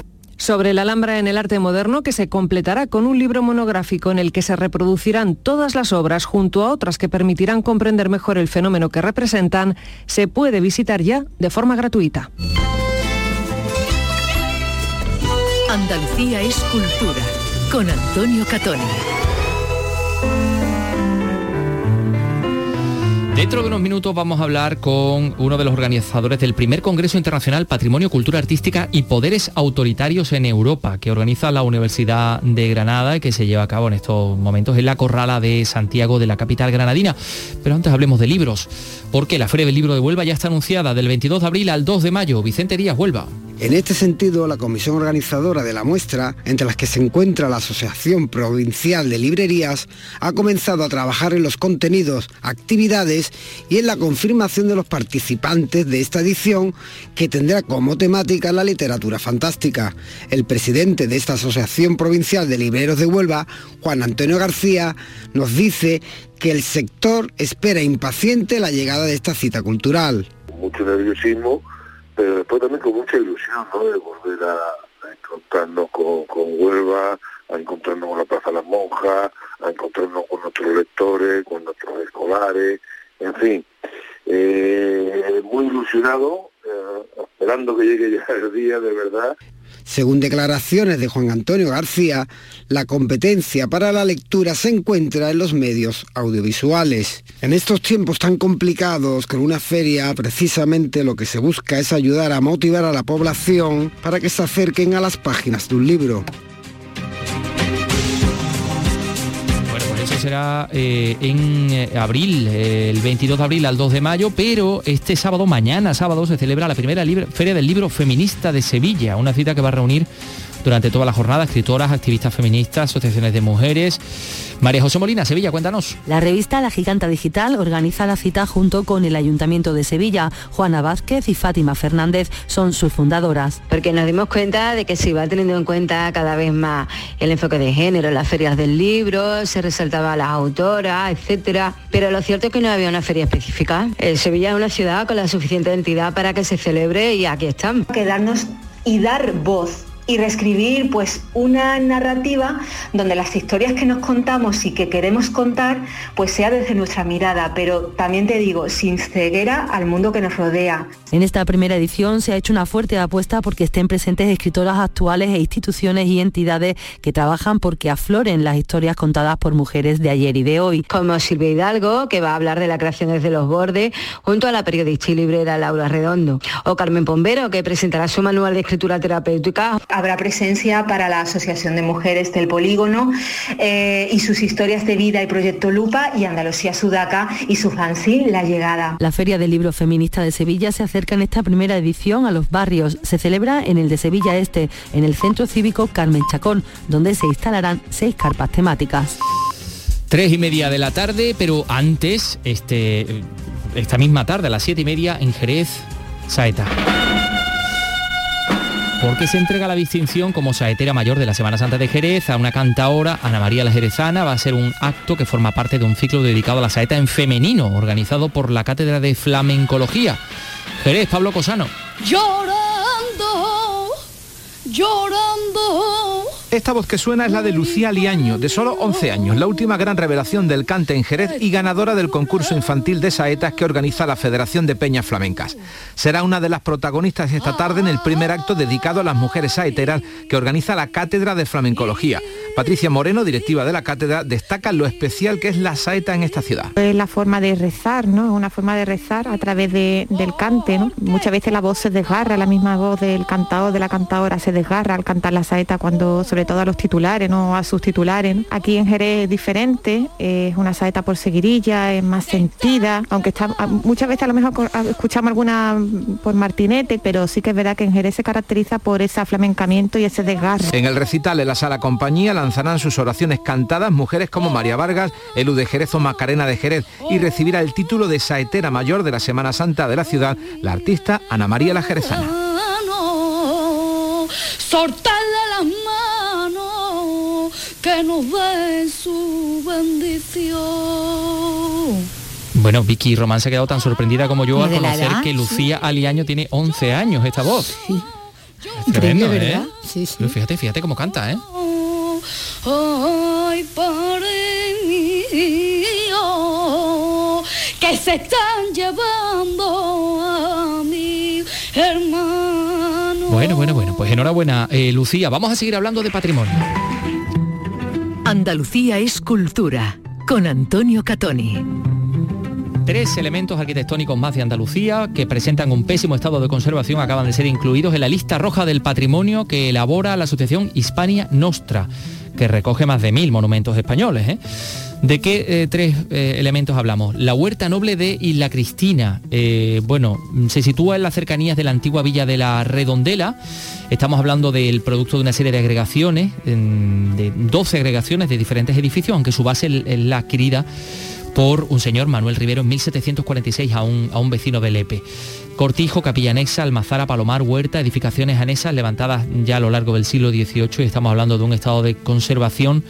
sobre la Alhambra en el arte moderno que se completará con un libro monográfico en el que se reproducirán todas las obras junto a otras que permitirán comprender mejor el fenómeno que representan, se puede visitar ya de forma gratuita. Andalucía es cultura con Antonio Catoni. Dentro de unos minutos vamos a hablar con uno de los organizadores del primer Congreso Internacional Patrimonio, Cultura Artística y Poderes Autoritarios en Europa, que organiza la Universidad de Granada y que se lleva a cabo en estos momentos en la Corrala de Santiago de la capital granadina. Pero antes hablemos de libros, porque la Feria del Libro de Huelva ya está anunciada del 22 de abril al 2 de mayo. Vicente Díaz, Huelva. En este sentido, la comisión organizadora de la muestra, entre las que se encuentra la Asociación Provincial de Librerías, ha comenzado a trabajar en los contenidos, actividades y en la confirmación de los participantes de esta edición que tendrá como temática la literatura fantástica. El presidente de esta Asociación Provincial de Libreros de Huelva, Juan Antonio García, nos dice que el sector espera impaciente la llegada de esta cita cultural. Mucho nerviosismo pero después también con mucha ilusión, ¿no? De volver a, encontrarnos con, Huelva, a encontrarnos con la Plaza de las Monjas, a encontrarnos con nuestros lectores, con nuestros escolares, en fin. Eh, muy ilusionado, eh, esperando que llegue ya el día de verdad según declaraciones de Juan Antonio García, la competencia para la lectura se encuentra en los medios audiovisuales. En estos tiempos tan complicados, con una feria, precisamente lo que se busca es ayudar a motivar a la población para que se acerquen a las páginas de un libro. Será eh, en eh, abril, el 22 de abril al 2 de mayo, pero este sábado, mañana sábado, se celebra la primera Feria del Libro Feminista de Sevilla, una cita que va a reunir durante toda la jornada, escritoras, activistas feministas, asociaciones de mujeres. María José Molina, Sevilla, cuéntanos. La revista La Giganta Digital organiza la cita junto con el Ayuntamiento de Sevilla. Juana Vázquez y Fátima Fernández son sus fundadoras. Porque nos dimos cuenta de que se iba teniendo en cuenta cada vez más el enfoque de género en las ferias del libro, se resaltaba a las autoras, etcétera. Pero lo cierto es que no había una feria específica. Eh, Sevilla es una ciudad con la suficiente entidad para que se celebre y aquí están. Quedarnos y dar voz y reescribir pues una narrativa donde las historias que nos contamos y que queremos contar pues sea desde nuestra mirada, pero también te digo, sin ceguera al mundo que nos rodea. En esta primera edición se ha hecho una fuerte apuesta porque estén presentes escritoras actuales e instituciones y entidades que trabajan porque afloren las historias contadas por mujeres de ayer y de hoy. Como Silvia Hidalgo, que va a hablar de la creación desde los bordes, junto a la periodista y librera Laura Redondo. O Carmen Pombero, que presentará su manual de escritura terapéutica habrá presencia para la Asociación de Mujeres del Polígono eh, y sus historias de vida y Proyecto Lupa y Andalucía Sudaca y su fanzine La Llegada. La Feria del Libro Feminista de Sevilla se acerca en esta primera edición a los barrios. Se celebra en el de Sevilla Este, en el Centro Cívico Carmen Chacón, donde se instalarán seis carpas temáticas. Tres y media de la tarde, pero antes, este, esta misma tarde, a las siete y media, en Jerez, Saeta. Porque se entrega la distinción como saetera mayor de la Semana Santa de Jerez a una cantaora, Ana María la Jerezana. Va a ser un acto que forma parte de un ciclo dedicado a la saeta en femenino, organizado por la Cátedra de Flamencología. Jerez, Pablo Cosano. Llorando, llorando. Esta voz que suena es la de Lucía Liaño, de solo 11 años, la última gran revelación del cante en Jerez y ganadora del concurso infantil de saetas que organiza la Federación de Peñas Flamencas. Será una de las protagonistas esta tarde en el primer acto dedicado a las mujeres saeteras que organiza la Cátedra de Flamencología. Patricia Moreno, directiva de la cátedra, destaca lo especial que es la saeta en esta ciudad. Es la forma de rezar, ¿no? Una forma de rezar a través del cante, ¿no? Muchas veces la voz se desgarra, la misma voz del cantador, de la cantadora se desgarra al cantar la saeta cuando sobre todo a los titulares, no a sus titulares. Aquí en Jerez es diferente, es una saeta por seguirilla, es más sentida, aunque está, muchas veces a lo mejor escuchamos alguna por martinete, pero sí que es verdad que en Jerez se caracteriza por ese aflamencamiento y ese desgarre. En el recital en la sala compañía lanzarán sus oraciones cantadas mujeres como María Vargas, Elu de Jerez o Macarena de Jerez y recibirá el título de saetera mayor de la Semana Santa de la ciudad la artista Ana María la Jerezana. Que nos dé su bendición. Bueno, Vicky Román se ha quedado tan sorprendida como yo al conocer que Lucía Aliaño tiene 11 años esta voz. Sí. Tremendo, ¿eh? ¿verdad? Sí, sí. Pero fíjate, fíjate cómo canta, ¿eh? Ay, padre mío, que se están llevando a mi hermano. Bueno, bueno, bueno, pues enhorabuena, eh, Lucía. Vamos a seguir hablando de patrimonio. Andalucía es cultura, con Antonio Catoni. Tres elementos arquitectónicos más de Andalucía que presentan un pésimo estado de conservación acaban de ser incluidos en la lista roja del patrimonio que elabora la Asociación Hispania Nostra, que recoge más de mil monumentos españoles. ¿eh? ¿De qué eh, tres eh, elementos hablamos? La huerta noble de Isla Cristina. Bueno, se sitúa en las cercanías de la antigua villa de la Redondela. Estamos hablando del producto de una serie de agregaciones, de 12 agregaciones de diferentes edificios, aunque su base es la adquirida por un señor, Manuel Rivero, en 1746 a un, a un vecino de Lepe. Cortijo, capilla anexa, almazara, palomar, huerta, edificaciones anexas levantadas ya a lo largo del siglo XVIII y estamos hablando de un estado de conservación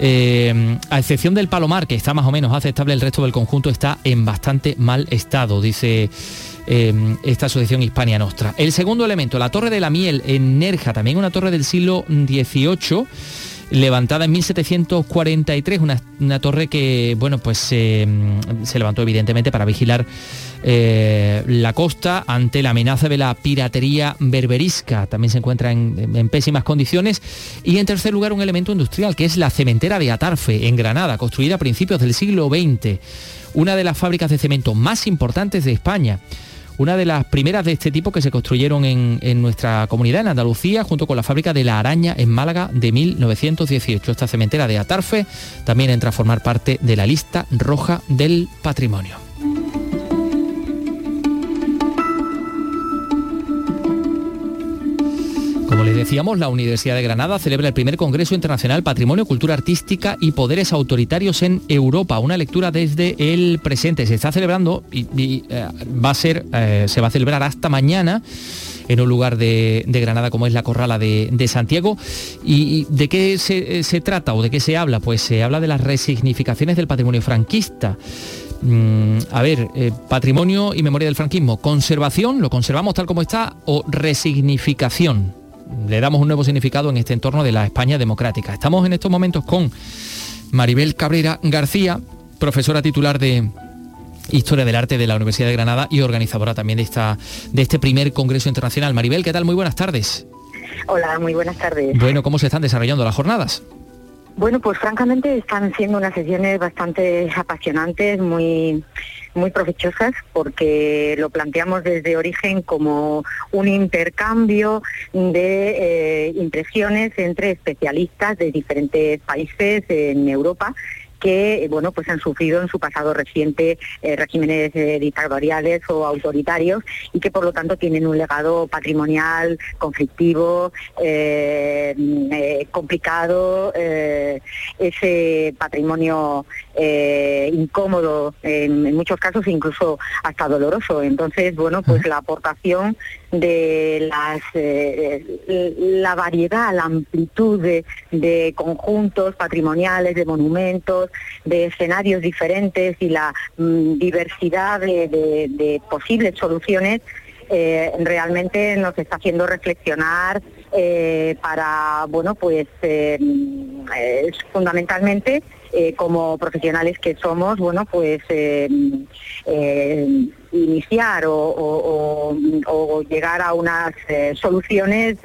eh, a excepción del Palomar, que está más o menos aceptable, el resto del conjunto está en bastante mal estado, dice eh, esta asociación Hispania Nostra. El segundo elemento, la Torre de la Miel en Nerja, también una torre del siglo XVIII, levantada en 1743, una, una torre que, bueno, pues eh, se levantó evidentemente para vigilar eh, la costa ante la amenaza de la piratería berberisca. También se encuentra en, en pésimas condiciones. Y en tercer lugar, un elemento industrial, que es la cementera de Atarfe, en Granada, construida a principios del siglo XX. Una de las fábricas de cemento más importantes de España. Una de las primeras de este tipo que se construyeron en, nuestra comunidad, en Andalucía, junto con la fábrica de La Araña en Málaga de 1918. Esta cementera de Atarfe también entra a formar parte de la lista roja del patrimonio. Decíamos, la Universidad de Granada celebra el primer Congreso Internacional Patrimonio, Cultura Artística y Poderes Autoritarios en Europa. Una lectura desde el presente. Se está celebrando y, eh, va a ser, eh, se va a celebrar hasta mañana en un lugar de, Granada como es la Corrala de, Santiago. ¿Y, de qué se, se trata o de qué se habla? Pues se habla de las resignificaciones del patrimonio franquista. Mm, a ver, eh, patrimonio y memoria del franquismo, conservación, lo conservamos tal como está, o resignificación. Le damos un nuevo significado en este entorno de la España democrática. Estamos en estos momentos con Maribel Cabrera García, profesora titular de Historia del Arte de la Universidad de Granada y organizadora también de, esta, de este primer Congreso Internacional. Maribel, ¿qué tal? Muy buenas tardes. Hola, muy buenas tardes. Bueno, ¿cómo se están desarrollando las jornadas? Bueno, pues francamente están siendo unas sesiones bastante apasionantes, muy muy provechosas porque lo planteamos desde origen como un intercambio de eh, impresiones entre especialistas de diferentes países en Europa que bueno pues han sufrido en su pasado reciente eh, regímenes eh, dictatoriales o autoritarios y que por lo tanto tienen un legado patrimonial conflictivo eh, complicado ese patrimonio incómodo en, en, muchos casos incluso hasta doloroso. Entonces bueno pues la aportación de las la variedad la amplitud de, conjuntos patrimoniales de monumentos de escenarios diferentes y la mm, diversidad de, posibles soluciones eh, realmente nos está haciendo reflexionar eh, para, bueno, pues eh, como profesionales que somos, bueno, pues iniciar o, llegar a unas soluciones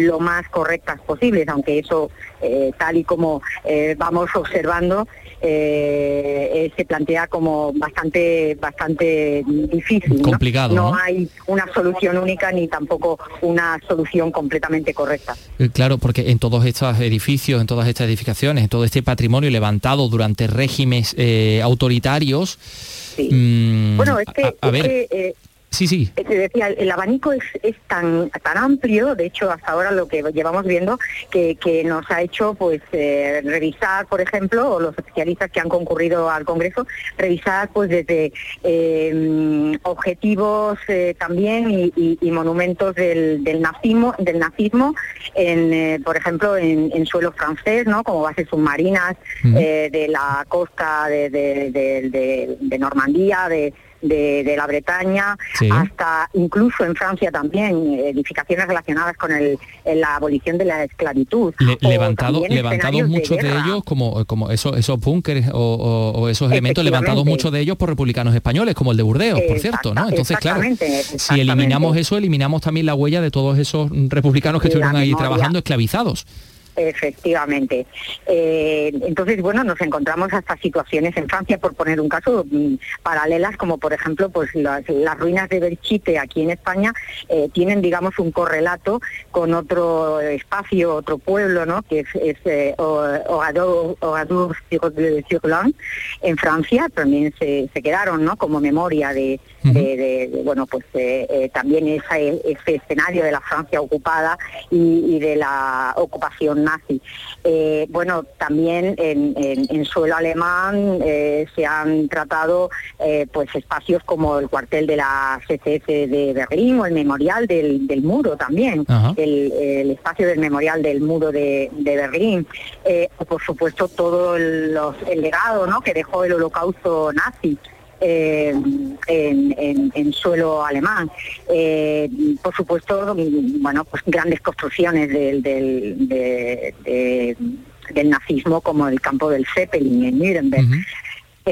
lo más correctas posibles, aunque eso, eh, tal y como eh, vamos observando, eh, se plantea como bastante bastante difícil. Complicado. ¿no? hay una solución única ni tampoco una solución completamente correcta. Claro, porque en todos estos edificios, en todas estas edificaciones, en todo este patrimonio levantado durante regímenes autoritarios, mm, bueno, es que, a, ver, Sí, sí. Te decía, el abanico es, tan, tan amplio, de hecho hasta ahora lo que llevamos viendo, que, nos ha hecho pues eh, revisar, por ejemplo, o los especialistas que han concurrido al Congreso, revisar pues desde eh, objetivos eh, también y, monumentos del, nazismo, del nazismo en, por ejemplo, en, suelo francés, ¿no? como bases submarinas de la costa de, de Normandía, de de, la Bretaña, hasta incluso en Francia también, edificaciones relacionadas con el, la abolición de la esclavitud. levantado, levantados muchos de, ellos como, como esos, esos búnkeres o, esos elementos, levantados muchos de ellos por republicanos españoles, como el de Burdeos, por cierto, ¿no? Entonces, claro, si eliminamos eso, eliminamos también la huella de todos esos republicanos que estuvieron ahí trabajando esclavizados. Efectivamente. Eh, entonces, bueno, nos encontramos hasta situaciones en Francia, por poner un caso, mm, paralelas, como por ejemplo, pues las, ruinas de Belchite aquí en España eh, tienen, digamos, un correlato con otro espacio, otro pueblo, ¿no? Que es, es eh, sur en Francia, también se, quedaron, ¿no? Como memoria de, bueno, pues también ese escenario de la Francia ocupada y de la ocupación nazi. Eh, bueno, también en, suelo alemán eh, se han tratado eh, pues espacios como el cuartel de la CCS de Berlín o el memorial del, muro también, el, espacio del memorial del muro de, Berlín, o por supuesto todo el, legado ¿no? que dejó el holocausto nazi. Eh, en, suelo alemán. Eh, por supuesto, bueno, pues grandes construcciones del, del, nazismo como el campo del Zeppelin en Nuremberg.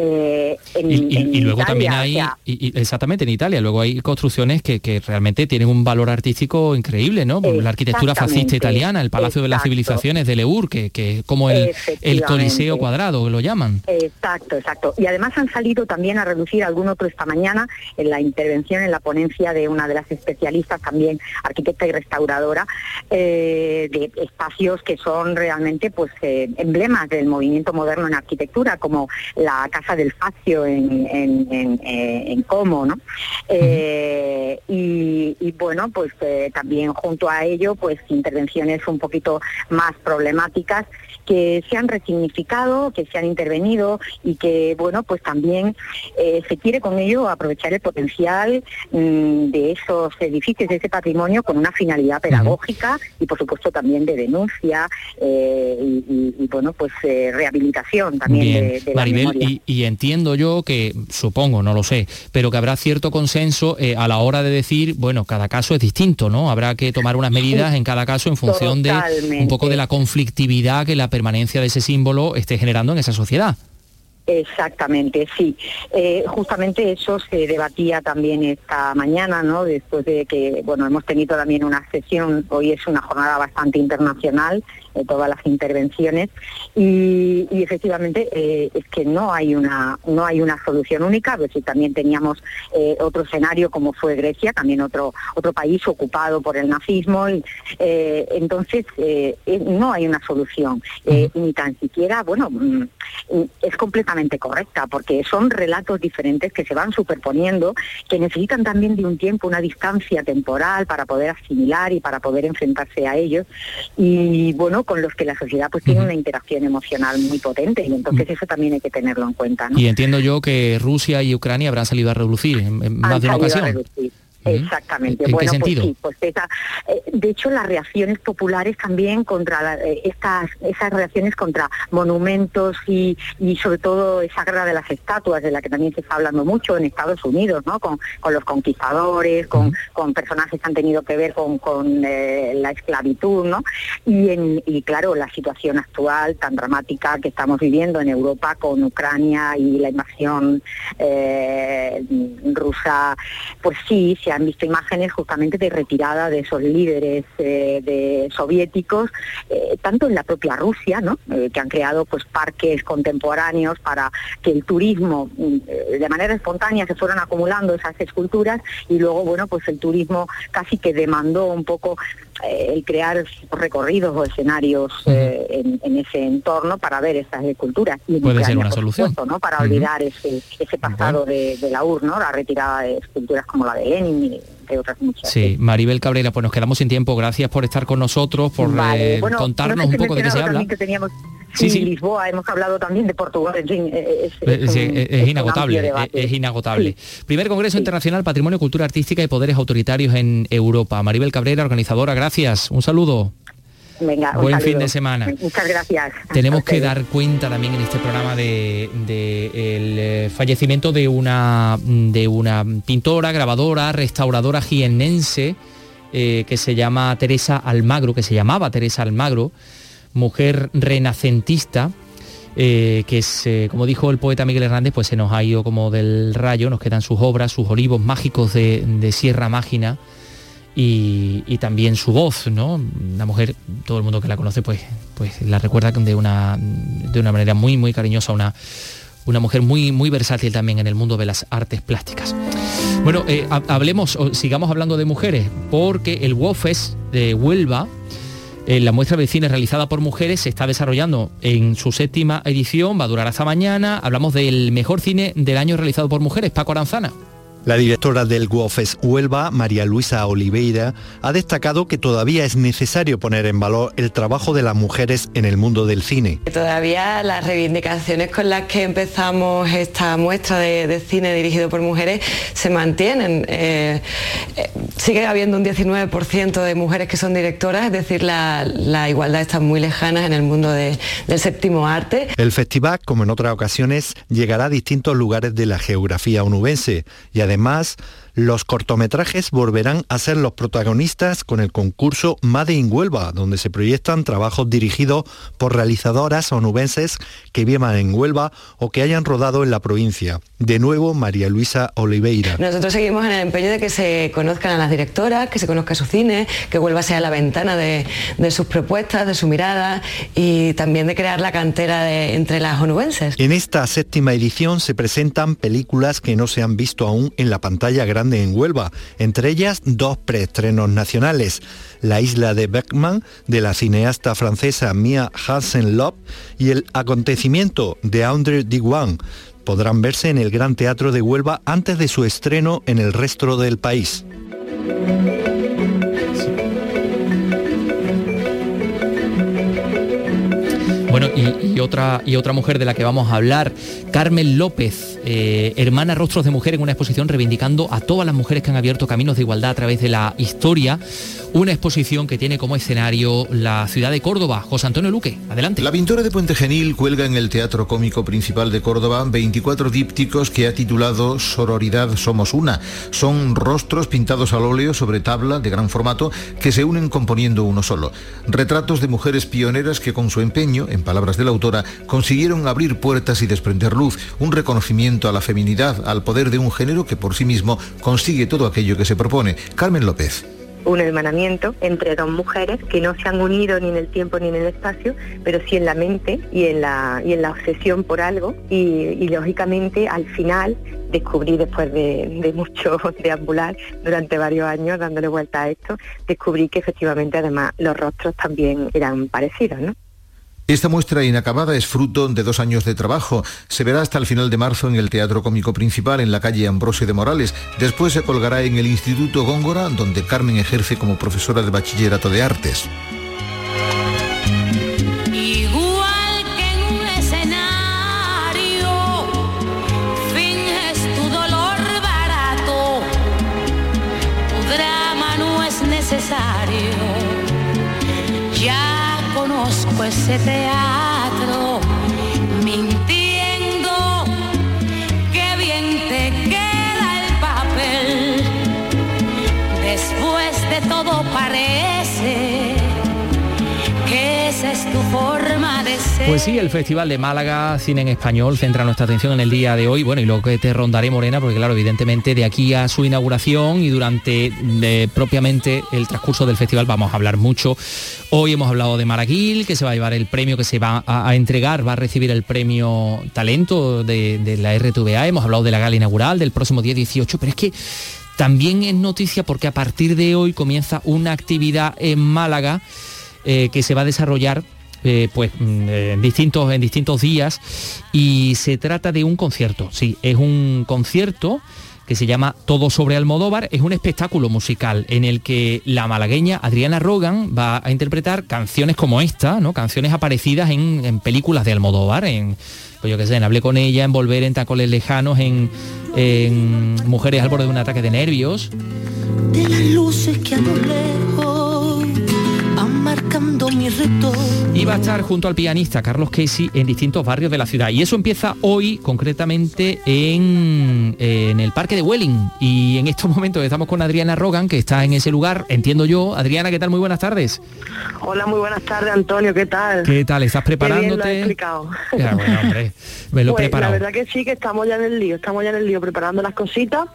Eh, y, luego también hay, exactamente en Italia, luego hay construcciones que, realmente tienen un valor artístico increíble, ¿no? La arquitectura fascista italiana, el Palacio de las Civilizaciones de Leur, que, es como el, el Coliseo Cuadrado, lo llaman. Exacto, exacto. Y además han salido también a reducir algún otro esta mañana en la intervención, en la ponencia de una de las especialistas, también arquitecta y restauradora, eh, de espacios que son realmente pues eh, emblemas del movimiento moderno en arquitectura, como la Casa del Facio en, en, Como, ¿no? Eh, y, bueno, pues eh, también junto a ello, pues intervenciones un poquito más problemáticas que se han resignificado, que se han intervenido y que, bueno, pues también eh, se quiere con ello aprovechar el potencial mm, de esos edificios, de ese patrimonio, con una finalidad pedagógica y, por supuesto, también de denuncia y, bueno, pues rehabilitación también de, la memoria. y entiendo yo que, supongo, no lo sé, pero que habrá cierto consenso eh, a la hora de decir, bueno, cada caso es distinto, ¿no? Habrá que tomar unas medidas en cada caso en función de un poco de la conflictividad que la permanencia de ese símbolo esté generando en esa sociedad. Exactamente, sí. Eh, justamente eso se debatía también esta mañana, ¿no? Después de que, bueno, hemos tenido también una sesión, hoy es una jornada bastante internacional, de todas las intervenciones, y, efectivamente eh, es que no hay una no hay una solución única, pues si también teníamos eh, otro escenario como fue Grecia, también otro otro país ocupado por el nazismo, y, entonces no hay una solución, ni tan siquiera, bueno, mm, es completamente correcta, porque son relatos diferentes que se van superponiendo, que necesitan también de un tiempo, una distancia temporal para poder asimilar y para poder enfrentarse a ellos, y bueno, con los que la sociedad pues tiene una interacción emocional muy potente, y entonces eso también hay que tenerlo en cuenta. Y entiendo yo que Rusia y Ucrania habrán salido a reducir en, más de una ocasión. Exactamente. bueno, pues sí, pues esa, eh, de hecho las reacciones populares también contra eh, estas esas reacciones contra monumentos y, y, sobre todo esa guerra de las estatuas de la que también se está hablando mucho en Estados Unidos, ¿no? Con, los conquistadores, con, con, personajes que han tenido que ver con, con eh, la esclavitud, ¿no? Y, en, y claro, la situación actual tan dramática que estamos viviendo en Europa con Ucrania y la invasión rusa, pues sí, se han visto imágenes justamente de retirada de esos líderes eh, soviéticos, eh, tanto en la propia Rusia, ¿no? Eh, que han creado pues parques contemporáneos para que el turismo mm, de manera espontánea se fueran acumulando esas esculturas y luego bueno pues el turismo casi que demandó un poco el crear recorridos o escenarios en, ese entorno para ver esas esculturas. Y Puede ser una solución. ¿no? Para olvidar ese, ese pasado de, de, la URSS, ¿no? la retirada de esculturas como la de Lenin entre otras muchas. Sí, Maribel Cabrera, pues nos quedamos sin tiempo. Gracias por estar con nosotros, por eh, contarnos un poco de qué se habla. sí, sí, Lisboa, hemos hablado también de Portugal, en fin, es, inagotable, es, inagotable. Primer Congreso Internacional Patrimonio, Cultura Artística y Poderes Autoritarios en Europa. Maribel Cabrera, organizadora, gracias. Un saludo. Venga, Buen fin de semana. Muchas gracias. Tenemos que dar cuenta también en este programa de, el eh, fallecimiento de una, de una pintora, grabadora, restauradora jiennense eh, que se llama Teresa Almagro, que se llamaba Teresa Almagro, mujer renacentista. Eh, que es, como dijo el poeta Miguel Hernández, pues se nos ha ido como del rayo, nos quedan sus obras, sus olivos mágicos de, de Sierra Mágina, y, también su voz, ¿no? Una mujer, todo el mundo que la conoce, pues, pues la recuerda de una, de una manera muy, muy cariñosa, una, una mujer muy, muy versátil también en el mundo de las artes plásticas. Bueno, eh, hablemos, sigamos hablando de mujeres, porque el WOFES de Huelva, eh, la muestra de cine realizada por mujeres se está desarrollando en su séptima edición, va a durar hasta mañana. Hablamos del mejor cine del año realizado por mujeres, Paco Aranzana. La directora del WOFES Huelva, María Luisa Oliveira, ha destacado que todavía es necesario poner en valor el trabajo de las mujeres en el mundo del cine. Todavía las reivindicaciones con las que empezamos esta muestra de, cine dirigido por mujeres se mantienen. Eh, eh, sigue habiendo un 19% de mujeres que son directoras, es decir, la, igualdad está muy lejana en el mundo del séptimo arte. El festival, como en otras ocasiones, llegará a distintos lugares de la geografía onubense y además Además, los cortometrajes volverán a ser los protagonistas con el concurso Made in Huelva, donde se proyectan trabajos dirigidos por realizadoras onubenses que vivan en Huelva o que hayan rodado en la provincia. De nuevo, María Luisa Oliveira. Nosotros seguimos en el empeño de que se conozcan a las directoras, que se conozca su cine, que Huelva sea la ventana de, sus propuestas, de su mirada y también de crear la cantera entre las onubenses. En esta séptima edición se presentan películas que no se han visto aún en la pantalla grande en Huelva, entre ellas dos preestrenos nacionales, La isla de Beckman de la cineasta francesa Mia Hansen-Lop y El acontecimiento de André Diwan. Podrán verse en el Gran Teatro de Huelva antes de su estreno en el resto del país. Bueno, y, otra, y otra mujer de la que vamos a hablar, Carmen López, eh, hermana Rostros de Mujer en una exposición reivindicando a todas las mujeres que han abierto caminos de igualdad a través de la historia. una exposición que tiene como escenario la ciudad de Córdoba. José Antonio Luque, adelante. La pintora de Puente Genil cuelga en el Teatro Cómico Principal de Córdoba 24 dípticos que ha titulado Sororidad Somos Una. Son rostros pintados al óleo sobre tabla de gran formato que se unen componiendo uno solo. Retratos de mujeres pioneras que con su empeño, en palabras de la autora, consiguieron abrir puertas y desprender luz, un reconocimiento a la feminidad, al poder de un género que por sí mismo consigue todo aquello que se propone. Carmen López un hermanamiento entre dos mujeres que no se han unido ni en el tiempo ni en el espacio, pero sí en la mente y en la, y en la obsesión por algo. Y, lógicamente al final descubrí después de, de mucho deambular durante varios años dándole vuelta a esto, descubrí que efectivamente además los rostros también eran parecidos, ¿no? Esta muestra inacabada es fruto de dos años de trabajo. Se verá hasta el final de marzo en el Teatro Cómico Principal en la calle Ambrosio de Morales. Después se colgará en el Instituto Góngora, donde Carmen ejerce como profesora de bachillerato de artes. Igual conozco ese teatro, mintiendo, que bien te queda el papel. Después de todo parece que esa es tu forma. Pues sí, el Festival de Málaga, Cine en Español, centra nuestra atención en el día de hoy. Bueno, y lo que te rondaré, Morena, porque claro, evidentemente de aquí a su inauguración y durante eh, propiamente el transcurso del festival vamos a hablar mucho. Hoy hemos hablado de Maraguil, que se va a llevar el premio que se va a, entregar, va a recibir el premio Talento de, de la RTVA. Hemos hablado de la gala inaugural del próximo día 18, pero es que también es noticia porque a partir de hoy comienza una actividad en Málaga eh, que se va a desarrollar eh, pues mm, en distintos en distintos días y se trata de un concierto sí es un concierto que se llama Todo sobre Almodóvar, es un espectáculo musical en el que la malagueña Adriana Rogan va a interpretar canciones como esta, ¿no? Canciones aparecidas en, películas de Almodóvar, en, pues yo qué sé, en Hablé con ella, en Volver en Tacoles Lejanos, en, Mujeres al borde de un ataque de nervios. de las luces que a mi. Y va a estar junto al pianista Carlos Casey en distintos barrios de la ciudad. Y eso empieza hoy, concretamente, en, en el Parque de Welling. Y en estos momentos estamos con Adriana Rogan, que está en ese lugar, entiendo yo. Adriana, ¿qué tal? Muy buenas tardes. Hola, muy buenas tardes, Antonio, ¿qué tal? ¿Qué tal? ¿Estás Qué bien lo has preparándote? explicado. Ya, bueno, hombre, me lo he Pues, preparado. La verdad que sí, que estamos ya en el lío, estamos ya en el lío preparando las cositas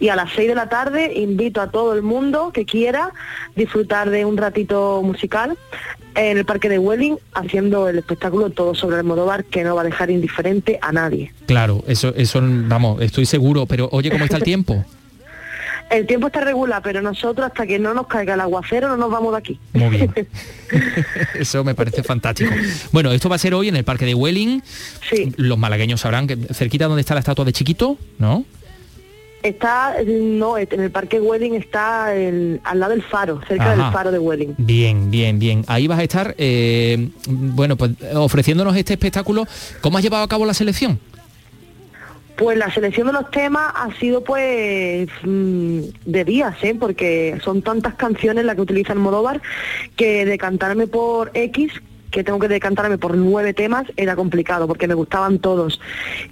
y a las 6 de la tarde invito a todo el mundo que quiera disfrutar de un ratito musical en el Parque de Welling haciendo el espectáculo Todo sobre Almodóvar que no va a dejar indiferente a nadie. Claro, eso, eso, vamos, estoy seguro. Pero oye, ¿cómo está el tiempo? El tiempo está regular, pero nosotros hasta que no nos caiga el aguacero no nos vamos de aquí. Muy bien. Eso me parece fantástico. Bueno, esto va a ser hoy en el Parque de Welling. Los malagueños sabrán que cerquita donde está la estatua de Chiquito, ¿no? Está, no, en el Parque Welling está el- al lado del faro, cerca Ajá. del faro de Welling. Bien, bien, bien. Ahí vas a estar, eh, bueno, pues ofreciéndonos este espectáculo. ¿Cómo has llevado a cabo la selección? Pues la selección de los temas ha sido pues mm, de días, ¿eh? porque son tantas canciones las que utiliza Almodóvar que decantarme por X, que tengo que decantarme por nueve temas, era complicado porque me gustaban todos.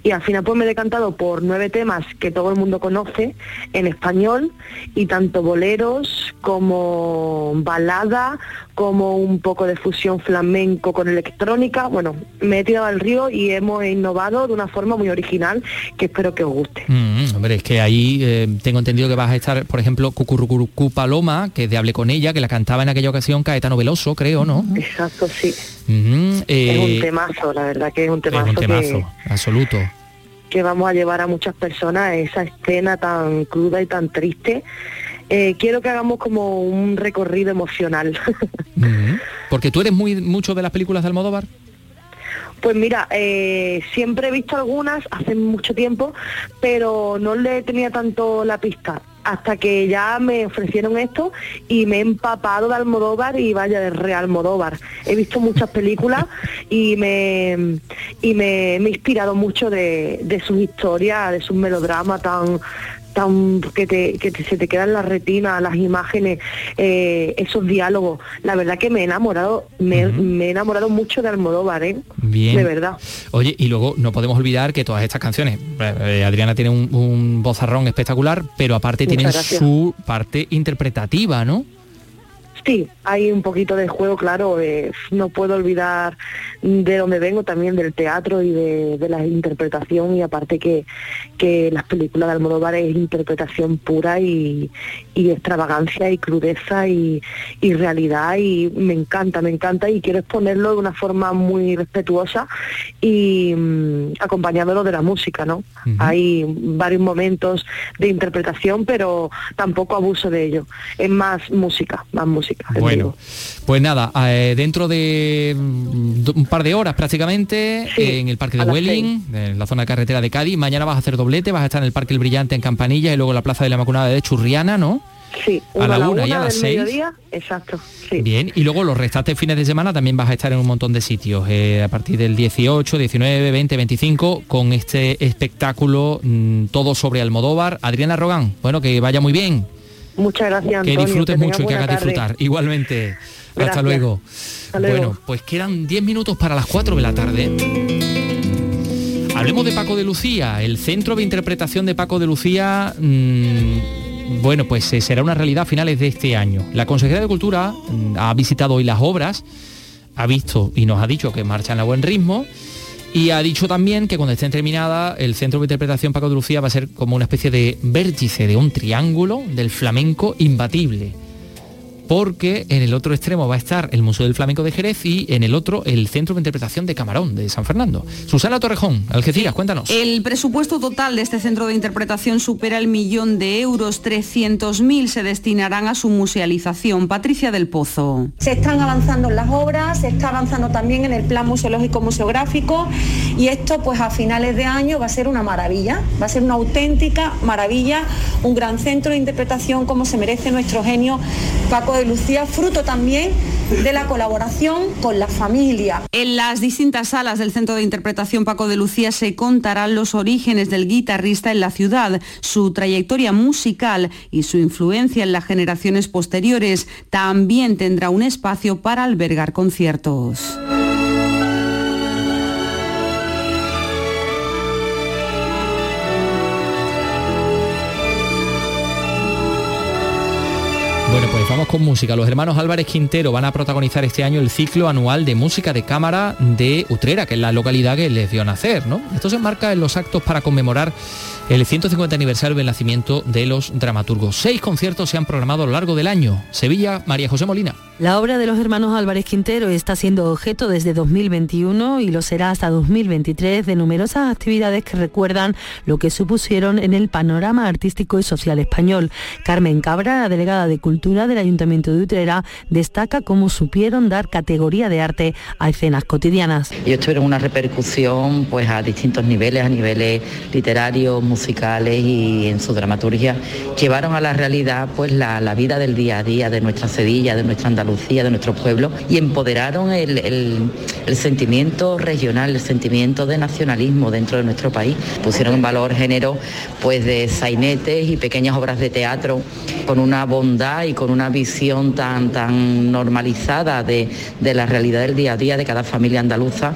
Y al final pues me he decantado por nueve temas que todo el mundo conoce en español y tanto boleros como balada, como un poco de fusión flamenco con electrónica. Bueno, me he tirado al río y hemos innovado de una forma muy original que espero que os guste. Mm, hombre, es que ahí eh, tengo entendido que vas a estar, por ejemplo, Cucurrucurucú Paloma, que de Hablé con ella, que la cantaba en aquella ocasión Caetano Veloso, creo, ¿no? Exacto, sí. Es eh, un temazo, la verdad que es un temazo, es un temazo, Que, absoluto. que vamos a llevar a muchas personas esa escena tan cruda y tan triste. Eh, quiero que hagamos como un recorrido emocional. Porque tú eres muy mucho de las películas de Almodóvar. Pues mira, eh, siempre he visto algunas hace mucho tiempo, pero no le tenía tanto la pista. Hasta que ya me ofrecieron esto y me he empapado de Almodóvar y vaya de Real Almodóvar. He visto muchas películas y me y me, me he inspirado mucho de, de sus historias, de sus melodramas tan tan que, te, que te- se te quedan en la retina, las imágenes, eh, esos diálogos. La verdad que me he enamorado, me, me he enamorado mucho de Almodóvar, ¿eh? Bien. De verdad. Oye, y luego no podemos olvidar que todas estas canciones, eh, Adriana tiene un, un vozarrón espectacular, pero aparte Muchas tienen gracias. su parte interpretativa, ¿no? Sí, hay un poquito de juego, claro. eh, no puedo olvidar de donde vengo también del teatro y de, de la interpretación y aparte que, que las películas de Almodóvar es interpretación pura y, y extravagancia y crudeza y, y realidad y me encanta, me encanta y quiero exponerlo de una forma muy respetuosa y mm, acompañándolo de la música, ¿no? Hay varios momentos de interpretación, pero tampoco abuso de ello. Es más música, más música. En Bueno, pues nada, eh, dentro de mm, un par de horas prácticamente en el Parque de Welling, en la zona de carretera de Cádiz, mañana vas a hacer doblete, vas a estar en el Parque El Brillante en Campanilla y luego en la Plaza de la Inmaculada de Churriana, ¿no? Sí, a la una y a las seis. mediodía, exacto. Sí. Bien, y luego los restantes fines de semana también vas a estar en un montón de sitios, eh, a partir del 18, 19, 20, 25, con este espectáculo mm, todo sobre Almodóvar. Adriana Rogán, bueno, que vaya muy bien, Muchas gracias, que disfrutes mucho y que hagas tarde. disfrutar. Igualmente, hasta Gracias. luego. Hasta luego. Bueno, pues quedan 10 minutos para las 4 de la tarde. Hablemos de Paco de Lucía. El centro de interpretación de Paco de Lucía, mm, bueno, pues eh, será una realidad a finales de este año. La Consejería de Cultura mm, ha visitado hoy las obras, ha visto y nos ha dicho que marchan a buen ritmo. Y ha dicho también que cuando estén terminada, el Centro de Interpretación Paco de Lucía va a ser como una especie de vértice de un triángulo del flamenco imbatible. Porque en el otro extremo va a estar el Museo del Flamenco de Jerez y en el otro el Centro de Interpretación de Camarón de San Fernando. Susana Torrejón, Algeciras, cuéntanos. El presupuesto total de este centro de interpretación supera el millón de euros, 300.000 se destinarán a su musealización. Patricia del Pozo. Se están avanzando en las obras, se está avanzando también en el plan museológico museográfico y esto pues a finales de año va a ser una maravilla, va a ser una auténtica maravilla, un gran centro de interpretación como se merece nuestro genio Paco de Lucía, fruto también de la colaboración con la familia. En las distintas salas del Centro de Interpretación Paco de Lucía se contarán los orígenes del guitarrista en la ciudad, su trayectoria musical y su influencia en las generaciones posteriores. También tendrá un espacio para albergar conciertos. Bueno, pues vamos con música. Los hermanos Álvarez Quintero van a protagonizar este año el ciclo anual de música de cámara de Utrera, que es la localidad que les vio nacer, ¿no? Esto se enmarca en los actos para conmemorar el 150 aniversario del nacimiento de los dramaturgos. Seis conciertos se han programado a lo largo del año. Sevilla, María José Molina. La obra de los hermanos Álvarez Quintero está siendo objeto desde 2021 y lo será hasta 2023 de numerosas actividades que recuerdan lo que supusieron en el panorama artístico y social español. Carmen Cabra, la delegada de Cultura del Ayuntamiento de Utrera, destaca cómo supieron dar categoría de arte a escenas cotidianas. Ellos tuvieron una repercusión pues a distintos niveles, a niveles literarios, musicales y en su dramaturgia. Llevaron a la realidad pues la, la vida del día a día de nuestra Sevilla, de nuestra Andalucía, de nuestro pueblo y empoderaron el, el- el sentimiento regional, el sentimiento de nacionalismo dentro de nuestro país. Pusieron en valor género pues de sainetes y pequeñas obras de teatro con una bondad y con una visión tan, tan normalizada de, de la realidad del día a día de cada familia andaluza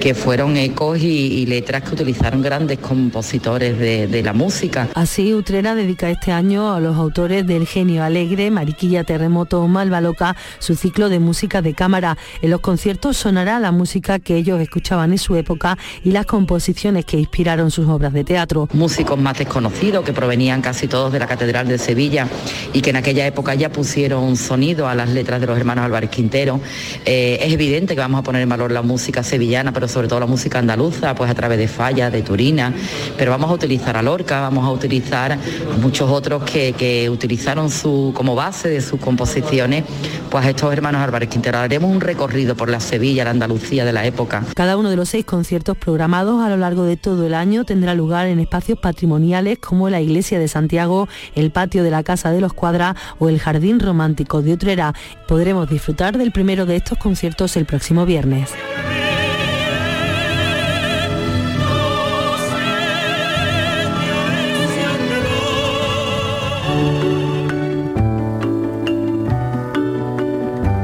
que fueron ecos y, y letras que utilizaron grandes compositores de, de la música. Así, Utrera dedica este año a los autores del Genio Alegre, Mariquilla Terremoto o Malva Loca su ciclo de música de cámara. En los conciertos sonará la música que ellos escuchaban en su época y las composiciones que inspiraron sus obras de teatro. Músicos más desconocidos que provenían casi todos de la Catedral de Sevilla y que en aquella época ya pusieron sonido a las letras de los hermanos Álvarez Quintero. Eh, es evidente que vamos a poner en valor la música sevillana, pero sobre todo la música andaluza, pues a través de Falla, de Turina, pero vamos a utilizar a Lorca, vamos a utilizar muchos otros que, que utilizaron su, como base de sus composiciones, pues a estos hermanos Álvarez Quintero. Haremos un recorrido por la Sevilla, la Andalucía de la época. Cada uno de los seis conciertos programados a lo largo de todo el año tendrá lugar en espacios patrimoniales como la Iglesia de Santiago, el patio de la Casa de los Cuadras o el Jardín Romántico de Utrera. Podremos disfrutar del primero de estos conciertos el próximo viernes.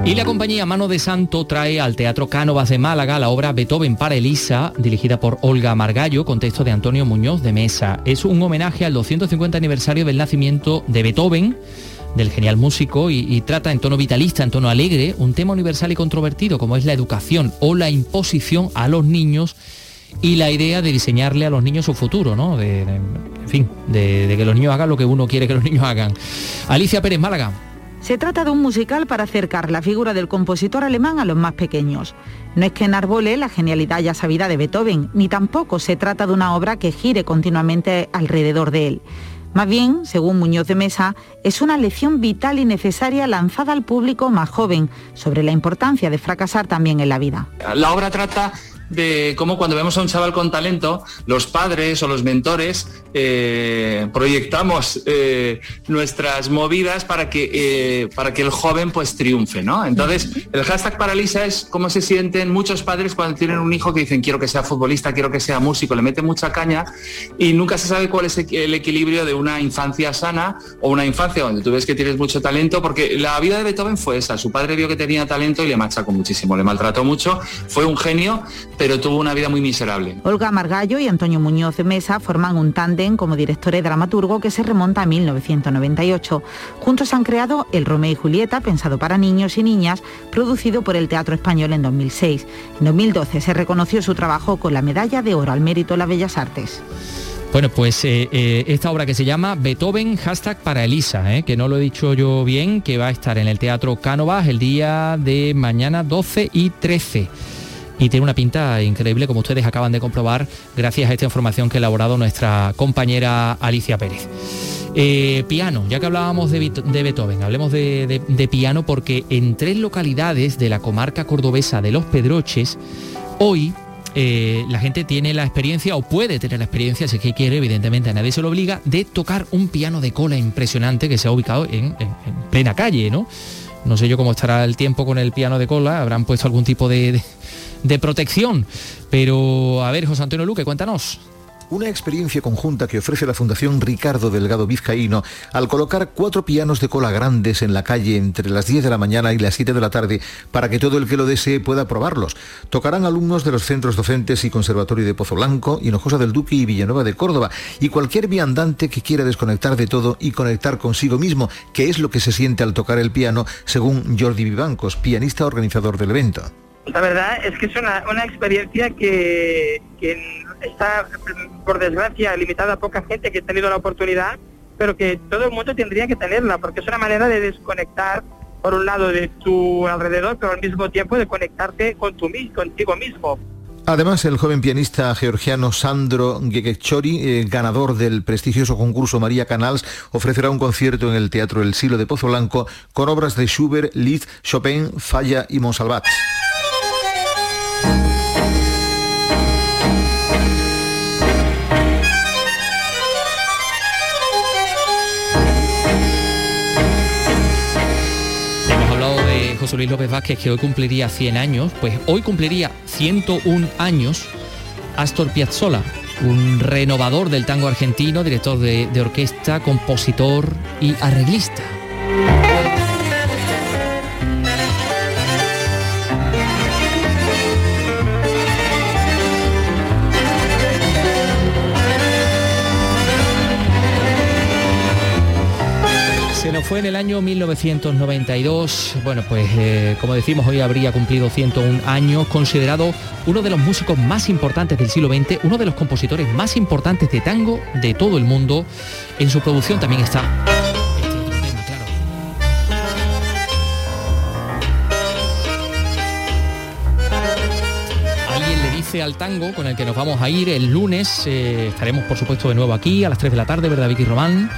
Y la compañía Mano de Santo trae al Teatro Cánovas de Málaga la obra Beethoven para Elisa, dirigida por Olga Margallo, con texto de Antonio Muñoz de Mesa. Es un homenaje al 250 aniversario del nacimiento de Beethoven, del genial músico, y, trata en tono vitalista, en tono alegre, un tema universal y controvertido como es la educación o la imposición a los niños y la idea de diseñarle a los niños su futuro, ¿no? De, en fin, de que los niños hagan lo que uno quiere que los niños hagan. Alicia Pérez Málaga. Se trata de un musical para acercar la figura del compositor alemán a los más pequeños. No es que enarbole la genialidad ya sabida de Beethoven, ni tampoco se trata de una obra que gire continuamente alrededor de él. Más bien, según Muñoz de Mesa, es una lección vital y necesaria lanzada al público más joven sobre la importancia de fracasar también en la vida. La obra trata de cómo cuando vemos a un chaval con talento, los padres o los mentores eh, proyectamos eh, nuestras movidas para que, eh, para que el joven pues triunfe, ¿no? Entonces, el hashtag Paralisa es cómo se sienten muchos padres cuando tienen un hijo que dicen quiero que sea futbolista, quiero que sea músico, le meten mucha caña y nunca se sabe cuál es el equilibrio de una infancia sana o una infancia donde tú ves que tienes mucho talento, porque la vida de Beethoven fue esa, su padre vio que tenía talento y le machacó muchísimo, le maltrató mucho, fue un genio, pero tuvo una vida muy miserable. Olga Margallo y Antonio Muñoz de Mesa forman un tándem como director y dramaturgo que se remonta a 1998. Juntos han creado El Romeo y Julieta, pensado para niños y niñas, producido por el Teatro Español en 2006. En 2012 se reconoció su trabajo con la Medalla de Oro al Mérito en las Bellas Artes. Bueno, pues eh, eh, esta obra que se llama Beethoven, hashtag para Elisa, eh, que no lo he dicho yo bien, que va a estar en el Teatro Cánovas el día de mañana 12 y 13. Y tiene una pinta increíble, como ustedes acaban de comprobar, gracias a esta información que ha elaborado nuestra compañera Alicia Pérez. Eh, piano, ya que hablábamos de, Beethoven, hablemos de, piano porque en tres localidades de la comarca cordobesa de Los Pedroches, hoy eh, la gente tiene la experiencia o puede tener la experiencia, si es que quiere, evidentemente a nadie se lo obliga, de tocar un piano de cola impresionante que se ha ubicado en- en plena calle, ¿no? No sé yo cómo estará el tiempo con el piano de cola, habrán puesto algún tipo de, de- de protección. Pero, a ver, José Antonio Luque, cuéntanos. Una experiencia conjunta que ofrece la Fundación Ricardo Delgado Vizcaíno al colocar cuatro pianos de cola grandes en la calle entre las 10 de la mañana y las 7 de la tarde para que todo el que lo desee pueda probarlos. Tocarán alumnos de los centros docentes y Conservatorio de Pozo Blanco, Hinojosa del Duque y Villanueva de Córdoba y cualquier viandante que quiera desconectar de todo y conectar consigo mismo, que es lo que se siente al tocar el piano, según Jordi Vivancos, pianista organizador del evento. La verdad es que es una, una experiencia que, que está, por desgracia, limitada a poca gente que ha tenido la oportunidad, pero que todo el mundo tendría que tenerla, porque es una manera de desconectar, por un lado, de tu alrededor, pero al mismo tiempo de conectarte con tu, contigo mismo. Además, el joven pianista georgiano Sandro Gegechori, eh, ganador del prestigioso concurso María Canals, ofrecerá un concierto en el Teatro El Silo de Pozo Blanco con obras de Schubert, Liszt, Chopin, Falla y Monsalvat. José Luis López Vázquez, que hoy cumpliría 100 años, pues hoy cumpliría 101 años Astor Piazzolla, un renovador del tango argentino, director de, de orquesta, compositor y arreglista. Fue en el año 1992. Bueno, pues eh, como decimos, hoy habría cumplido 101 años, considerado uno de los músicos más importantes del siglo XX, uno de los compositores más importantes de tango de todo el mundo. En su producción también está Al tango con el que nos vamos a ir el lunes. eh, estaremos, por supuesto, de nuevo aquí a las 3 de la tarde, ¿verdad, Vicky Román?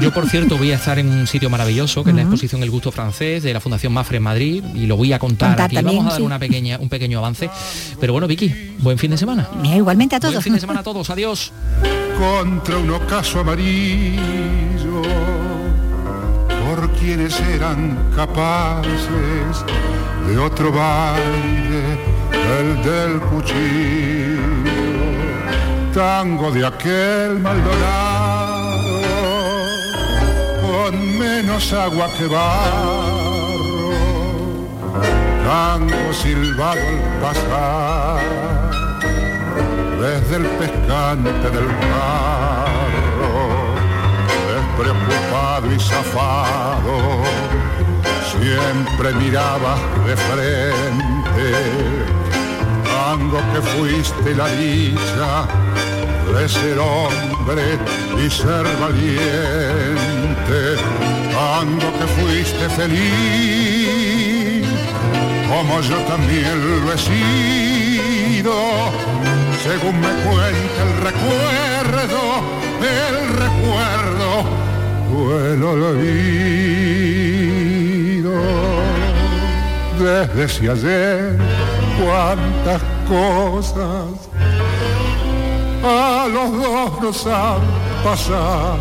Yo, por cierto, voy a estar en un sitio maravilloso, que es la exposición El Gusto Francés de la Fundación Mafre en Madrid, y lo voy a contar, Contar aquí. también, Vamos a dar sí. una pequeña, un pequeño avance. Pero bueno, Vicky, buen fin de semana. Mira, igualmente a todos. Buen fin de semana a todos. Adiós. contra un ocaso amarillo por quienes eran capaces de otro baile, el del cuchillo, tango de aquel Maldonado, con menos agua que barro, tango silbado al pasar, desde el pescante del carro, despreocupado y zafado, siempre miraba de frente, tango que fuiste la dicha de ser hombre y ser valiente, tango que fuiste feliz, como yo también lo he sido, según me cuenta el recuerdo, el recuerdo, el olvido. Desde si ayer, cuántas cosas a los dos nos han pasado.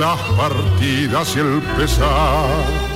Las partidas y el pesar